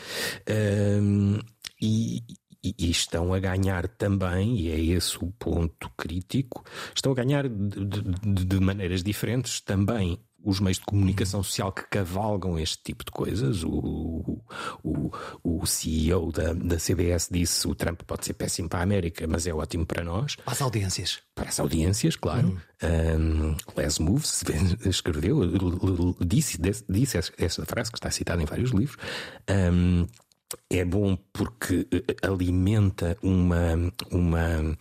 Um, e, e, e, estão a ganhar também, e é esse o ponto crítico, estão a ganhar de, de, de maneiras diferentes também os meios de comunicação social que cavalgam este tipo de coisas. O, o, o CEO da, da CBS disse o Trump pode ser péssimo para a América, mas é ótimo para nós. Para as audiências. Para as audiências, claro. Uhum. Um, Les Moves escreveu, disse, disse essa frase que está citada em vários livros. Um, é bom porque eh, alimenta uma, uma,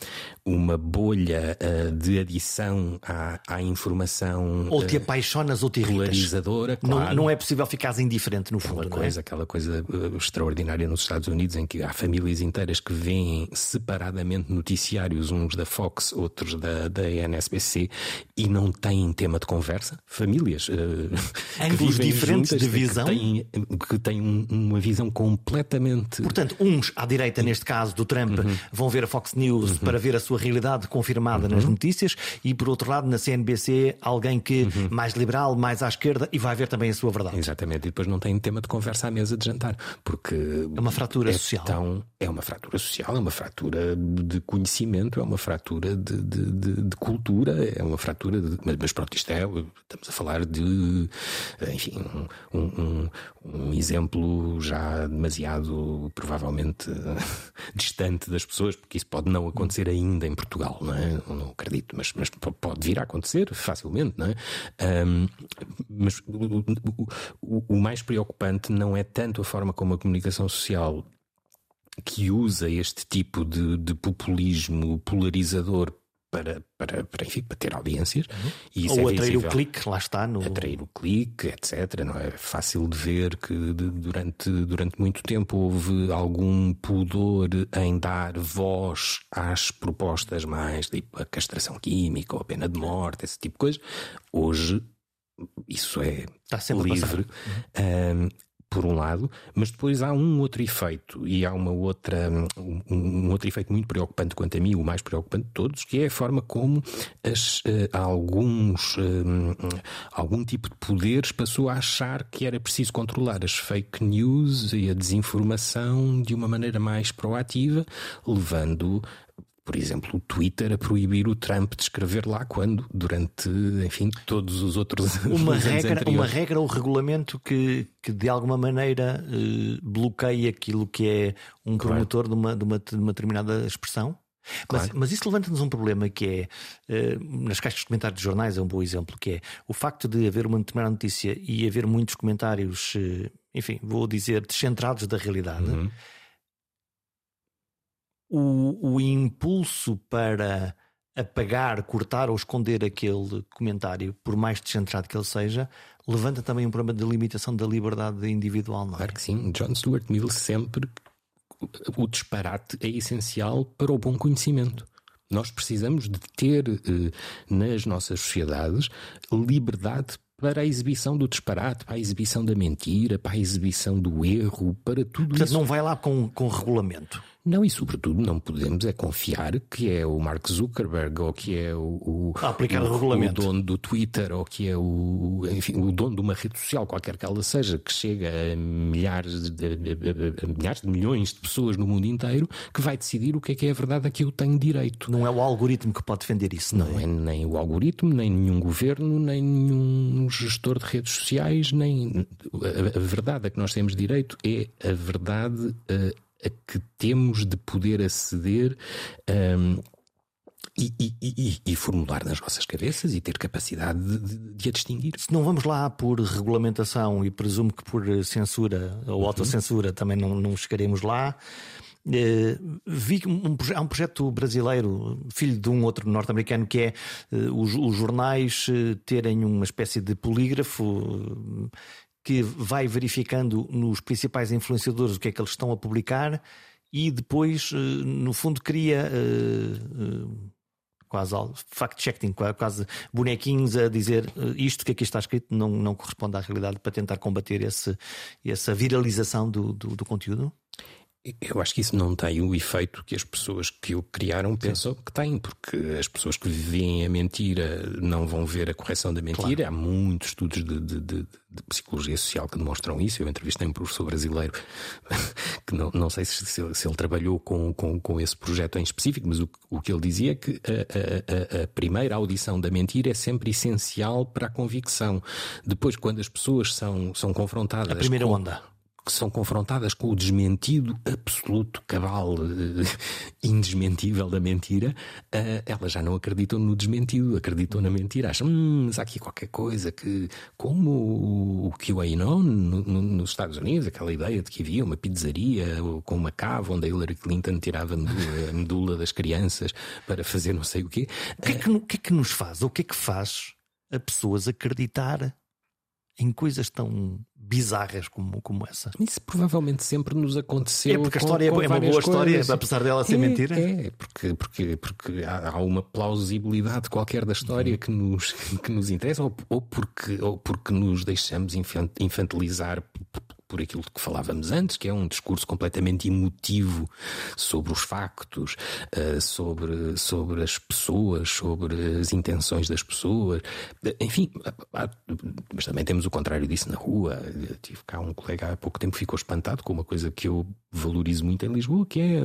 uma bolha uh, de adição à, à informação. Ou te uh, apaixonas ou te irritas. Polarizadora, claro. Não, não é possível ficares indiferente no fundo. Aquela coisa, é? aquela coisa uh, extraordinária nos Estados Unidos em que há famílias inteiras que veem separadamente noticiários, uns da Fox, outros da, da NSBC, e não têm tema de conversa. Famílias. Ângulos diferentes juntas, de visão. Que têm, que têm uma visão completamente. Portanto, uns à direita, neste caso do Trump, uhum. vão ver a Fox News uhum. para ver a sua realidade confirmada uhum. nas notícias, e por outro lado, na CNBC, alguém que uhum. mais liberal, mais à esquerda, e vai ver também a sua verdade. Exatamente, e depois não tem tema de conversa à mesa de jantar, porque. É uma fratura é social. Tão, é uma fratura social, é uma fratura de conhecimento, é uma fratura de, de, de, de cultura, é uma fratura de. Mas, mas pronto, isto é. Estamos a falar de. Enfim, um, um, um exemplo já demasiado, provavelmente, distante das pessoas, porque isso pode não acontecer ainda em Portugal, não é? Não acredito, mas, mas pode vir a acontecer facilmente, não é? Um, mas o, o, o mais preocupante não é tanto a forma como a comunicação social que usa este tipo de, de populismo polarizador para, para, para, enfim, para ter audiências. Uhum. E isso Ou é atrair visível. o clique, lá está. No... Atrair o clique, etc. Não é fácil de ver que durante, durante muito tempo houve algum pudor em dar voz às propostas mais tipo a castração química ou a pena de morte, esse tipo de coisa. Hoje isso é livre. Uhum. Um, por um lado, mas depois há um outro efeito e há uma outra, um, um, outro efeito muito preocupante quanto a mim, o mais preocupante de todos, que é a forma como as, uh, alguns, uh, algum tipo de poderes passou a achar que era preciso controlar as fake news e a desinformação de uma maneira mais proativa, levando por exemplo, o Twitter a proibir o Trump de escrever lá quando, durante, enfim, todos os outros uma regra, uma regra ou regulamento que, que de alguma maneira eh, bloqueia aquilo que é um claro. promotor de uma, de uma, de uma determinada expressão? Claro. Mas, mas, isso levanta-nos um problema que é, uh, nas caixas de comentários de jornais é um bom exemplo, que é o facto de haver uma determinada notícia e haver muitos comentários, uh, enfim, vou dizer, descentrados da realidade. Uhum. O, o impulso para apagar, cortar ou esconder aquele comentário, por mais descentrado que ele seja, levanta também um problema de limitação da liberdade individual. Não é? Claro que sim. John Stuart Mill sempre o disparate é essencial para o bom conhecimento. Nós precisamos de ter eh, nas nossas sociedades liberdade para a exibição do disparate, para a exibição da mentira, para a exibição do erro, para tudo Portanto, isso. não vai lá com, com regulamento. Não, e sobretudo não podemos é confiar que é o Mark Zuckerberg ou que é o, o, aplicar o, regulamento. o dono do Twitter ou que é o, enfim, o dono de uma rede social, qualquer que ela seja, que chega a milhares de, a, milhares de milhões de pessoas no mundo inteiro, que vai decidir o que é que é a verdade a que eu tenho direito. Não é o algoritmo que pode defender isso, não, não é? é? Nem o algoritmo, nem nenhum governo, nem nenhum gestor de redes sociais, nem a, a verdade a que nós temos direito é a verdade. Uh, a que temos de poder aceder. Um, e, e, e, e, formular nas nossas cabeças e ter capacidade de, de, a distinguir. Se não vamos lá por regulamentação e presumo que por censura ou uhum. autocensura também não, não chegaremos lá. Uh, vi um, há um projeto brasileiro, filho de um outro norte-americano, que é uh, os, os, jornais uh, terem uma espécie de polígrafo que vai verificando nos principais influenciadores o que é que eles estão a publicar e depois, eh, no fundo, cria uh, uh, quase fact-checking, quase bonequinhos a dizer isto que aqui está escrito não, não corresponde à realidade para tentar combater esse, essa viralização do, do, do conteúdo? Eu acho que isso não tem o efeito que as pessoas que o criaram pensam Sim. que tem, porque as pessoas que veem a mentira não vão ver a correção da mentira. Claro. Há muitos estudos de, de, de, de, psicologia social que demonstram isso. Eu entrevistei um professor brasileiro que não, não sei se, se, ele, se ele trabalhou com, com, com, esse projeto em específico, mas o, o que ele dizia é que a, a, a primeira audição da mentira é sempre essencial para a convicção. Depois, quando as pessoas são, são confrontadas. A primeira com, onda que são confrontadas com o desmentido absoluto, cabal, uh, indesmentível da mentira, uh, elas já não acreditam no desmentido, acreditam na mentira. Acham, hum, mas há aqui qualquer coisa que, como o QAnon no, no, nos Estados Unidos, aquela ideia de que havia uma pizzaria com uma cava onde a Hillary Clinton tirava a medula, a medula das crianças para fazer não sei o quê. O que, é que, que é que nos faz? O que é que faz a pessoas acreditar em coisas tão bizarras como, como essa. Isso provavelmente sempre nos aconteceu. É porque a história com, é, uma boa história, coisas. apesar dela ser é, mentira. É, porque, porque, porque há uma plausibilidade qualquer da história uhum. que, nos, que nos interessa, ou, ou, porque, ou porque nos deixamos infantilizar por aquilo de que falávamos antes, que é um discurso completamente emotivo sobre os factos, uh, sobre, sobre as pessoas, sobre as intenções das pessoas. Enfim, há, mas também temos o contrário disso na rua. Eu tive cá um colega há pouco tempo ficou espantado com uma coisa que eu valorizo muito em Lisboa, que é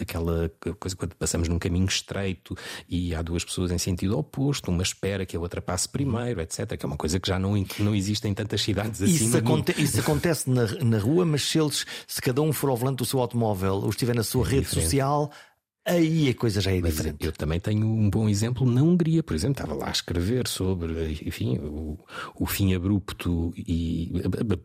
aquela coisa quando passamos num caminho estreito e há duas pessoas em sentido oposto, uma espera que a outra passe primeiro, etc. Que é uma coisa que já não, não existe em tantas cidades assim. Isso, aconte, isso acontece na, na rua, mas se eles, se cada um for ao volante do seu automóvel ou estiver na sua é rede diferente. social, aí a coisa já é Mas diferente. Eu também tenho um bom exemplo na Hungria, por exemplo, estava lá a escrever sobre, enfim, o, o fim abrupto e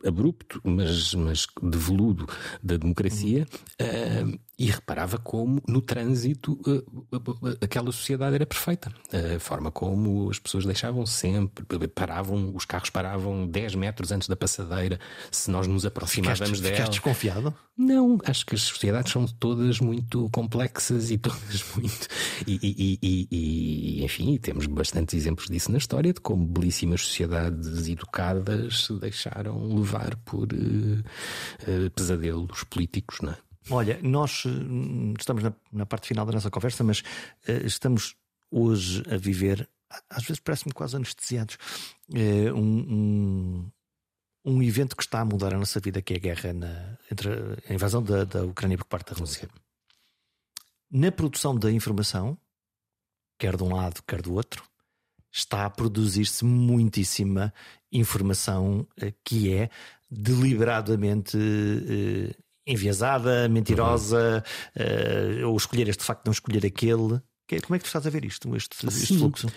abrupto, mas, mas de veludo da democracia. Uhum. Uh, e reparava como no trânsito uh, aquela sociedade era perfeita. A forma como as pessoas deixavam sempre, paravam, os carros paravam 10 metros antes da passadeira, se nós nos aproximávamos dela. Ficaste desconfiado? Não, acho que as sociedades são todas muito complexas e todas muito. E, e, e, e enfim, temos bastantes exemplos disso na história, de como belíssimas sociedades educadas se deixaram levar por uh, uh, pesadelos políticos, não é? Olha, nós eh, estamos na, na, parte final da nossa conversa, mas uh, estamos hoje a viver, às vezes parece-me quase anestesiados, uh, um, um, um, evento que está a mudar a nossa vida, que é a guerra na, entre a invasão da, da Ucrânia por parte da Rússia. Na produção da informação, quer de um lado, quer do outro, está a produzir-se muitíssima informação que é deliberadamente enviesada, mentirosa, uhum. uh, ou escolher este facto de não escolher aquele. Como é que tu estás a ver isto, este, este fluxo?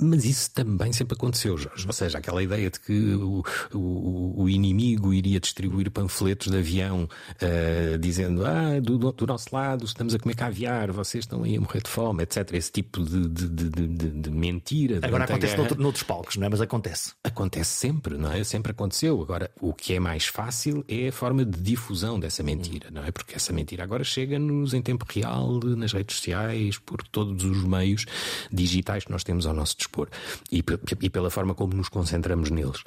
Mas isso também sempre aconteceu, Jorge. Ou seja, aquela ideia de que o, o, o inimigo iria distribuir panfletos de avião uh, dizendo ah, do, do, nosso lado estamos a comer caviar, vocês estão aí a morrer de fome, etc. Esse tipo de, de, de, de, de mentira. Agora acontece noutro, noutros palcos, não é? Mas acontece. Acontece sempre, não é? Sempre aconteceu. Agora, o que é mais fácil é a forma de difusão dessa mentira, não é? Porque essa mentira agora chega-nos em tempo real, nas redes sociais, por todo todos os meios digitais que nós temos ao nosso dispor e, e pela forma como nos concentramos neles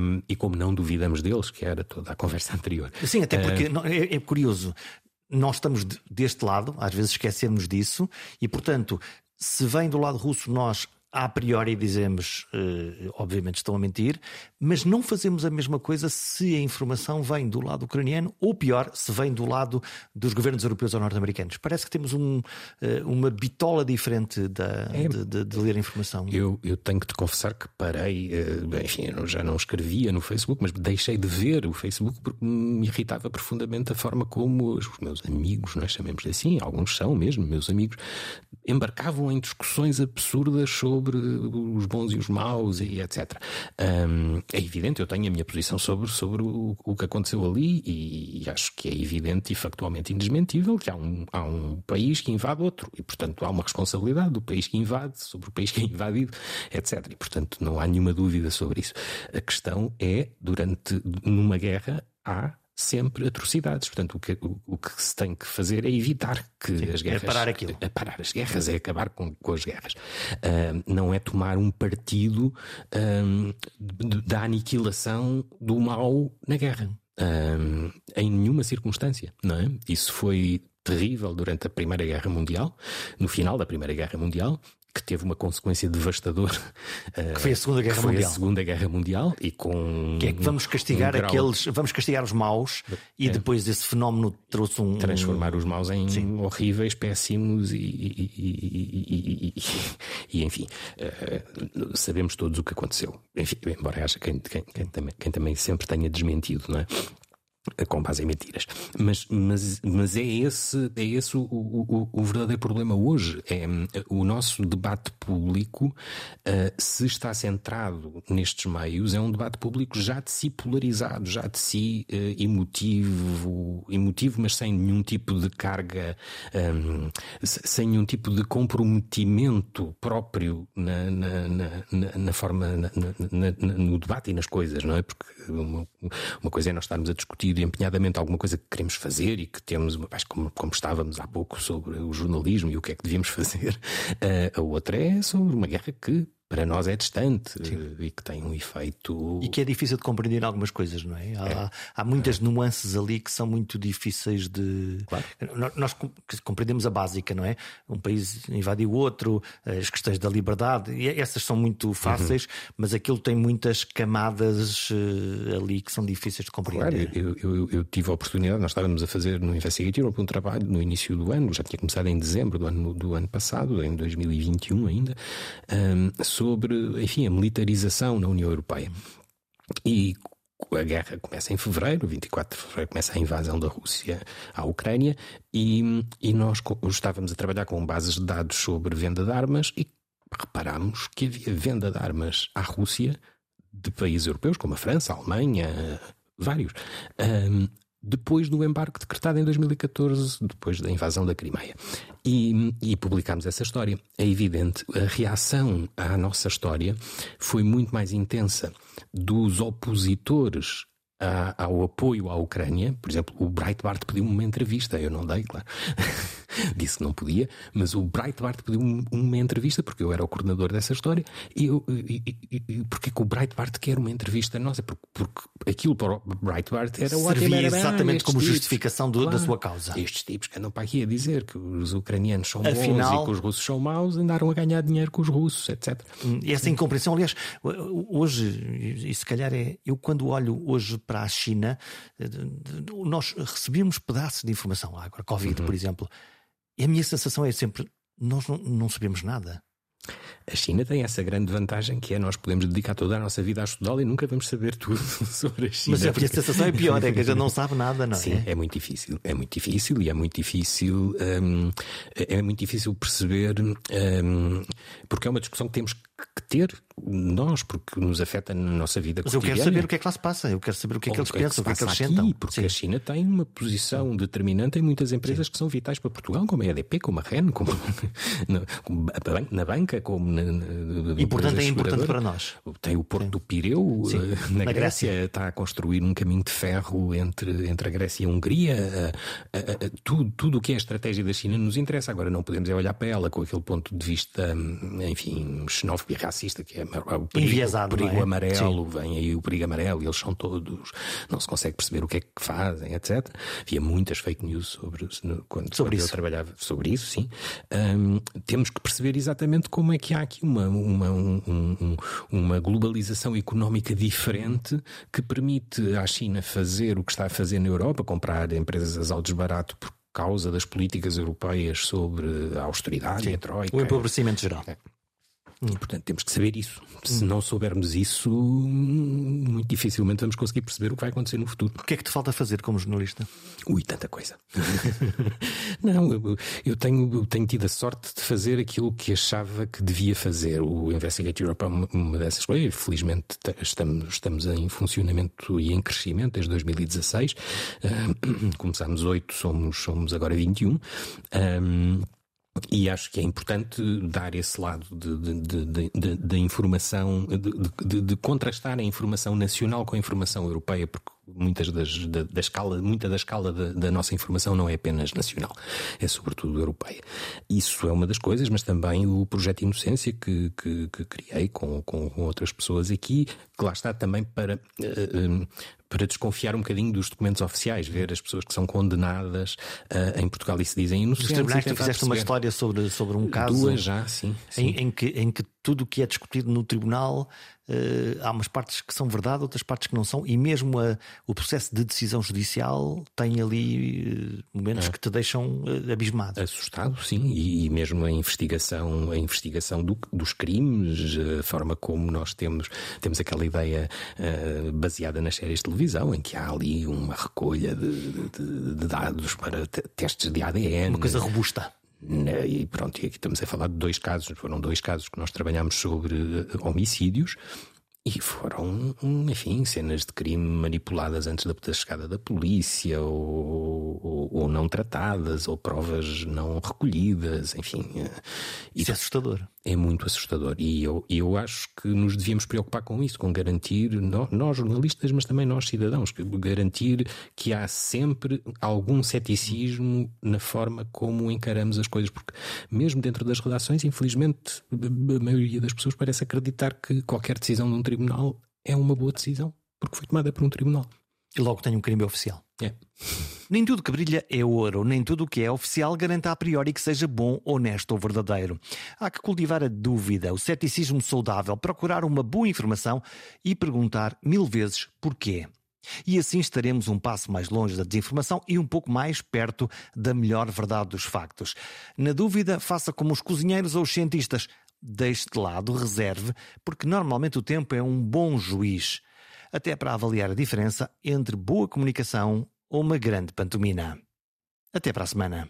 um, e como não duvidamos deles, que era toda a conversa anterior. Sim, até porque uh, é, é curioso nós estamos deste lado, às vezes esquecemos disso, e portanto, se vem do lado russo, nós a priori dizemos, uh, obviamente estão a mentir, mas não fazemos a mesma coisa se a informação vem do lado ucraniano ou pior, se vem do lado dos governos europeus ou norte-americanos. Parece que temos um, uh, uma bitola diferente da, é, de, de, de, ler a informação. Eu, eu tenho que te confessar que parei, uh, enfim, eu já não escrevia no Facebook, mas deixei de ver o Facebook porque me irritava profundamente a forma como os meus amigos, nós chamemos assim, alguns são mesmo meus amigos, embarcavam em discussões absurdas sobre sobre os bons e os maus e etc. Um, é evidente, eu tenho a minha posição sobre, sobre o, o que aconteceu ali e, e, acho que é evidente e factualmente indesmentível que há um, há um país que invade outro e, portanto, há uma responsabilidade do país que invade sobre o país que é invadido, etc. E, portanto, não há nenhuma dúvida sobre isso. A questão é, durante, numa guerra, há sempre atrocidades. Portanto, o que, o, o, que se tem que fazer é evitar que Sim, as guerras. É parar aquilo. É parar as guerras, é acabar com, com as guerras. Uh, não é tomar um partido da aniquilação do mal na guerra. Em nenhuma circunstância, não é? Isso foi terrível durante a Primeira Guerra Mundial, no final da Primeira Guerra Mundial, que teve uma consequência devastadora. Que foi a Segunda Guerra foi Mundial. a Segunda Guerra Mundial e com. Que é que vamos castigar um aqueles. Vamos castigar os maus e é. depois esse fenómeno trouxe um. Transformar os maus em Sim. horríveis, péssimos e. e, e, e enfim, uh, sabemos todos o que aconteceu. Enfim, embora haja quem, quem, quem, também, quem também sempre tenha desmentido, não é? Com base em mentiras. Mas, mas, mas é esse, é esse o, o, o verdadeiro problema hoje. É o nosso debate público, uh, se está centrado nestes meios, é um debate público já de si polarizado, já de si uh, emotivo, emotivo, mas sem nenhum tipo de carga, um, sem nenhum tipo de comprometimento próprio na, na, na, na forma, no debate e nas coisas, não é? Porque uma, uma coisa é nós estarmos a discutir empenhadamente alguma coisa que queremos fazer e que temos, como, como estávamos há pouco sobre o jornalismo e o que é que devíamos fazer, uh, a outra é sobre uma guerra que para nós é distante Sim. e que tem um efeito. E que é difícil de compreender algumas coisas, não é? Há, é. há muitas é. nuances ali que são muito difíceis de. Claro. Nós compreendemos a básica, não é? Um país invadiu outro, as questões da liberdade, e essas são muito fáceis, uhum. mas aquilo tem muitas camadas uh, ali que são difíceis de compreender. Claro, eu, eu, eu, tive a oportunidade, nós estávamos a fazer no Investigative um trabalho no início do ano, já tinha começado em dezembro do ano, do ano passado, em 2021 ainda, um, sobre, enfim, a militarização na União Europeia. E a guerra começa em fevereiro, 24 de fevereiro começa a invasão da Rússia à Ucrânia e, e nós estávamos a trabalhar com bases de dados sobre venda de armas e reparámos que havia venda de armas à Rússia de países europeus como a França, a Alemanha, vários, um, depois do embarque decretado em 2014, depois da invasão da Crimeia. E, e publicámos essa história. É evidente, a reação à nossa história foi muito mais intensa dos opositores ao apoio à Ucrânia. Por exemplo, o Breitbart pediu-me uma entrevista, eu não dei, claro. Disse que não podia, mas o Breitbart pediu-me uma entrevista porque eu era o coordenador dessa história. E, eu, e, e, porque que o Breitbart quer uma entrevista nossa? Porque, porque aquilo para o Breitbart era o ótimo. Era exatamente como tipos, justificação do, claro, da sua causa. Estes tipos que andam para aqui a dizer que os ucranianos são Afinal, bons e que os russos são maus andaram a ganhar dinheiro com os russos, etc. Hum, e essa incompreensão, aliás, hoje, e se calhar é. Eu quando olho hoje para a China, eh, nós recebemos pedaços de informação. Agora, Covid, uhum. por exemplo. E a minha sensação é sempre: nós não, não sabemos nada. A China tem essa grande vantagem que é nós podemos dedicar toda a nossa vida a estudá-la e nunca vamos saber tudo sobre a China. Mas a minha sensação é pior, é que a gente não sabe nada, não Sim, é? é muito difícil. É muito difícil e é muito difícil, hum, é muito difícil perceber, hum, porque é uma discussão que temos que ter nós, porque nos afeta na nossa vida Mas eu quero saber o que é que lá se passa, eu quero saber o que é que eles pensam, o que é que se eles aqui, Porque a China tem uma posição determinante em muitas empresas que são vitais para Portugal, como a EDP, como a REN, como, na, a banca, como na, na, E portanto é importante para nós. Tem o Porto do Pireu, Sim, eh, na, na Grécia, Grécia. está a construir um caminho de ferro entre, entre a Grécia e a Hungria. Eh, eh, eh, tudo, tudo o que é a estratégia da China nos interessa. Agora não podemos é olhar para ela com aquele ponto de vista, hum, enfim, xenófobo e racista, que é o perigo, Enviesado, o perigo é? amarelo, vem aí o perigo amarelo, e eles são todos, não se consegue perceber o que é que fazem, etc. Havia muitas fake news sobre, quando, Sobre quando eu isso. trabalhava sobre isso, sim. Hum, temos que perceber exatamente como é que há aqui uma, uma, um- um- uma globalização económica diferente que permite à China fazer o que está a fazer na Europa, comprar empresas ao desbarato por causa das políticas europeias sobre a austeridade e a troika. O empobrecimento geral. E, portanto, temos que saber isso. Se não soubermos isso, muito dificilmente vamos conseguir perceber o que vai acontecer no futuro. O que é que te falta fazer como jornalista? Ui, tanta coisa. não, eu, eu tenho, eu tenho tido a sorte de fazer aquilo que achava que devia fazer. O Investigate Europe é uma, uma dessas coisas. Felizmente te- estamos, estamos em funcionamento e em crescimento desde 2016. Ah, começámos 8, somos, somos agora 21. Ahm, e acho que é importante dar esse lado de, de, informação, de contrastar a informação nacional com a informação europeia, porque muitas das, da, da escala, muita da escala da, da nossa informação não é apenas nacional, é sobretudo europeia. Isso é uma das coisas, mas também o projeto Inocência que, que, que criei com, com, com outras pessoas aqui, que lá está também para. eh, eh, para desconfiar um bocadinho dos documentos oficiais, ver as pessoas que são condenadas eh, em Portugal e se dizem inocentes. tribunais, tu fizeste uma história sobre, sobre um caso Duas já, sim. sim. em, em que, em que tudo o que é discutido no tribunal eh, há umas partes que são verdade, outras partes que não são, e mesmo a- o processo de decisão judicial tem ali eh, momentos que te deixam eh, abismado. Assustado, sim, e, e mesmo a investigação, a investigação do- dos crimes, a forma como nós temos, temos aquela ideia baseada nas séries de televisão, em que há ali uma recolha de, de- de dados para te- testes de ADN. Uma coisa robusta. E pronto, e aqui estamos a falar de dois casos, foram dois casos que nós trabalhámos sobre eh, homicídios. E foram, enfim, cenas de crime manipuladas antes da da chegada da polícia, ou, ou- ou não tratadas, ou provas não recolhidas, enfim. eh, Isso é assustador. é muito assustador. E eu, eu acho que nos devíamos preocupar com isso, com garantir, nó- nós jornalistas, mas também nós cidadãos, garantir que há sempre algum ceticismo na forma como encaramos as coisas, porque mesmo dentro das redações, infelizmente, a maioria das pessoas parece acreditar que qualquer decisão de um tribunal é uma boa decisão, porque foi tomada por um tribunal. E logo tem um crime oficial. É. Nem tudo que brilha é ouro, nem tudo o que é oficial garanta a priori que seja bom, honesto ou verdadeiro. Há que cultivar a dúvida, o ceticismo saudável, procurar uma boa informação e perguntar mil vezes porquê. E assim estaremos um passo mais longe da desinformação e um pouco mais perto da melhor verdade dos factos. Na dúvida, faça como os cozinheiros ou os cientistas. Deixe de lado, reserve, porque normalmente o tempo é um bom juiz até para avaliar a diferença entre boa comunicação ou uma grande pantomina. Até para a semana.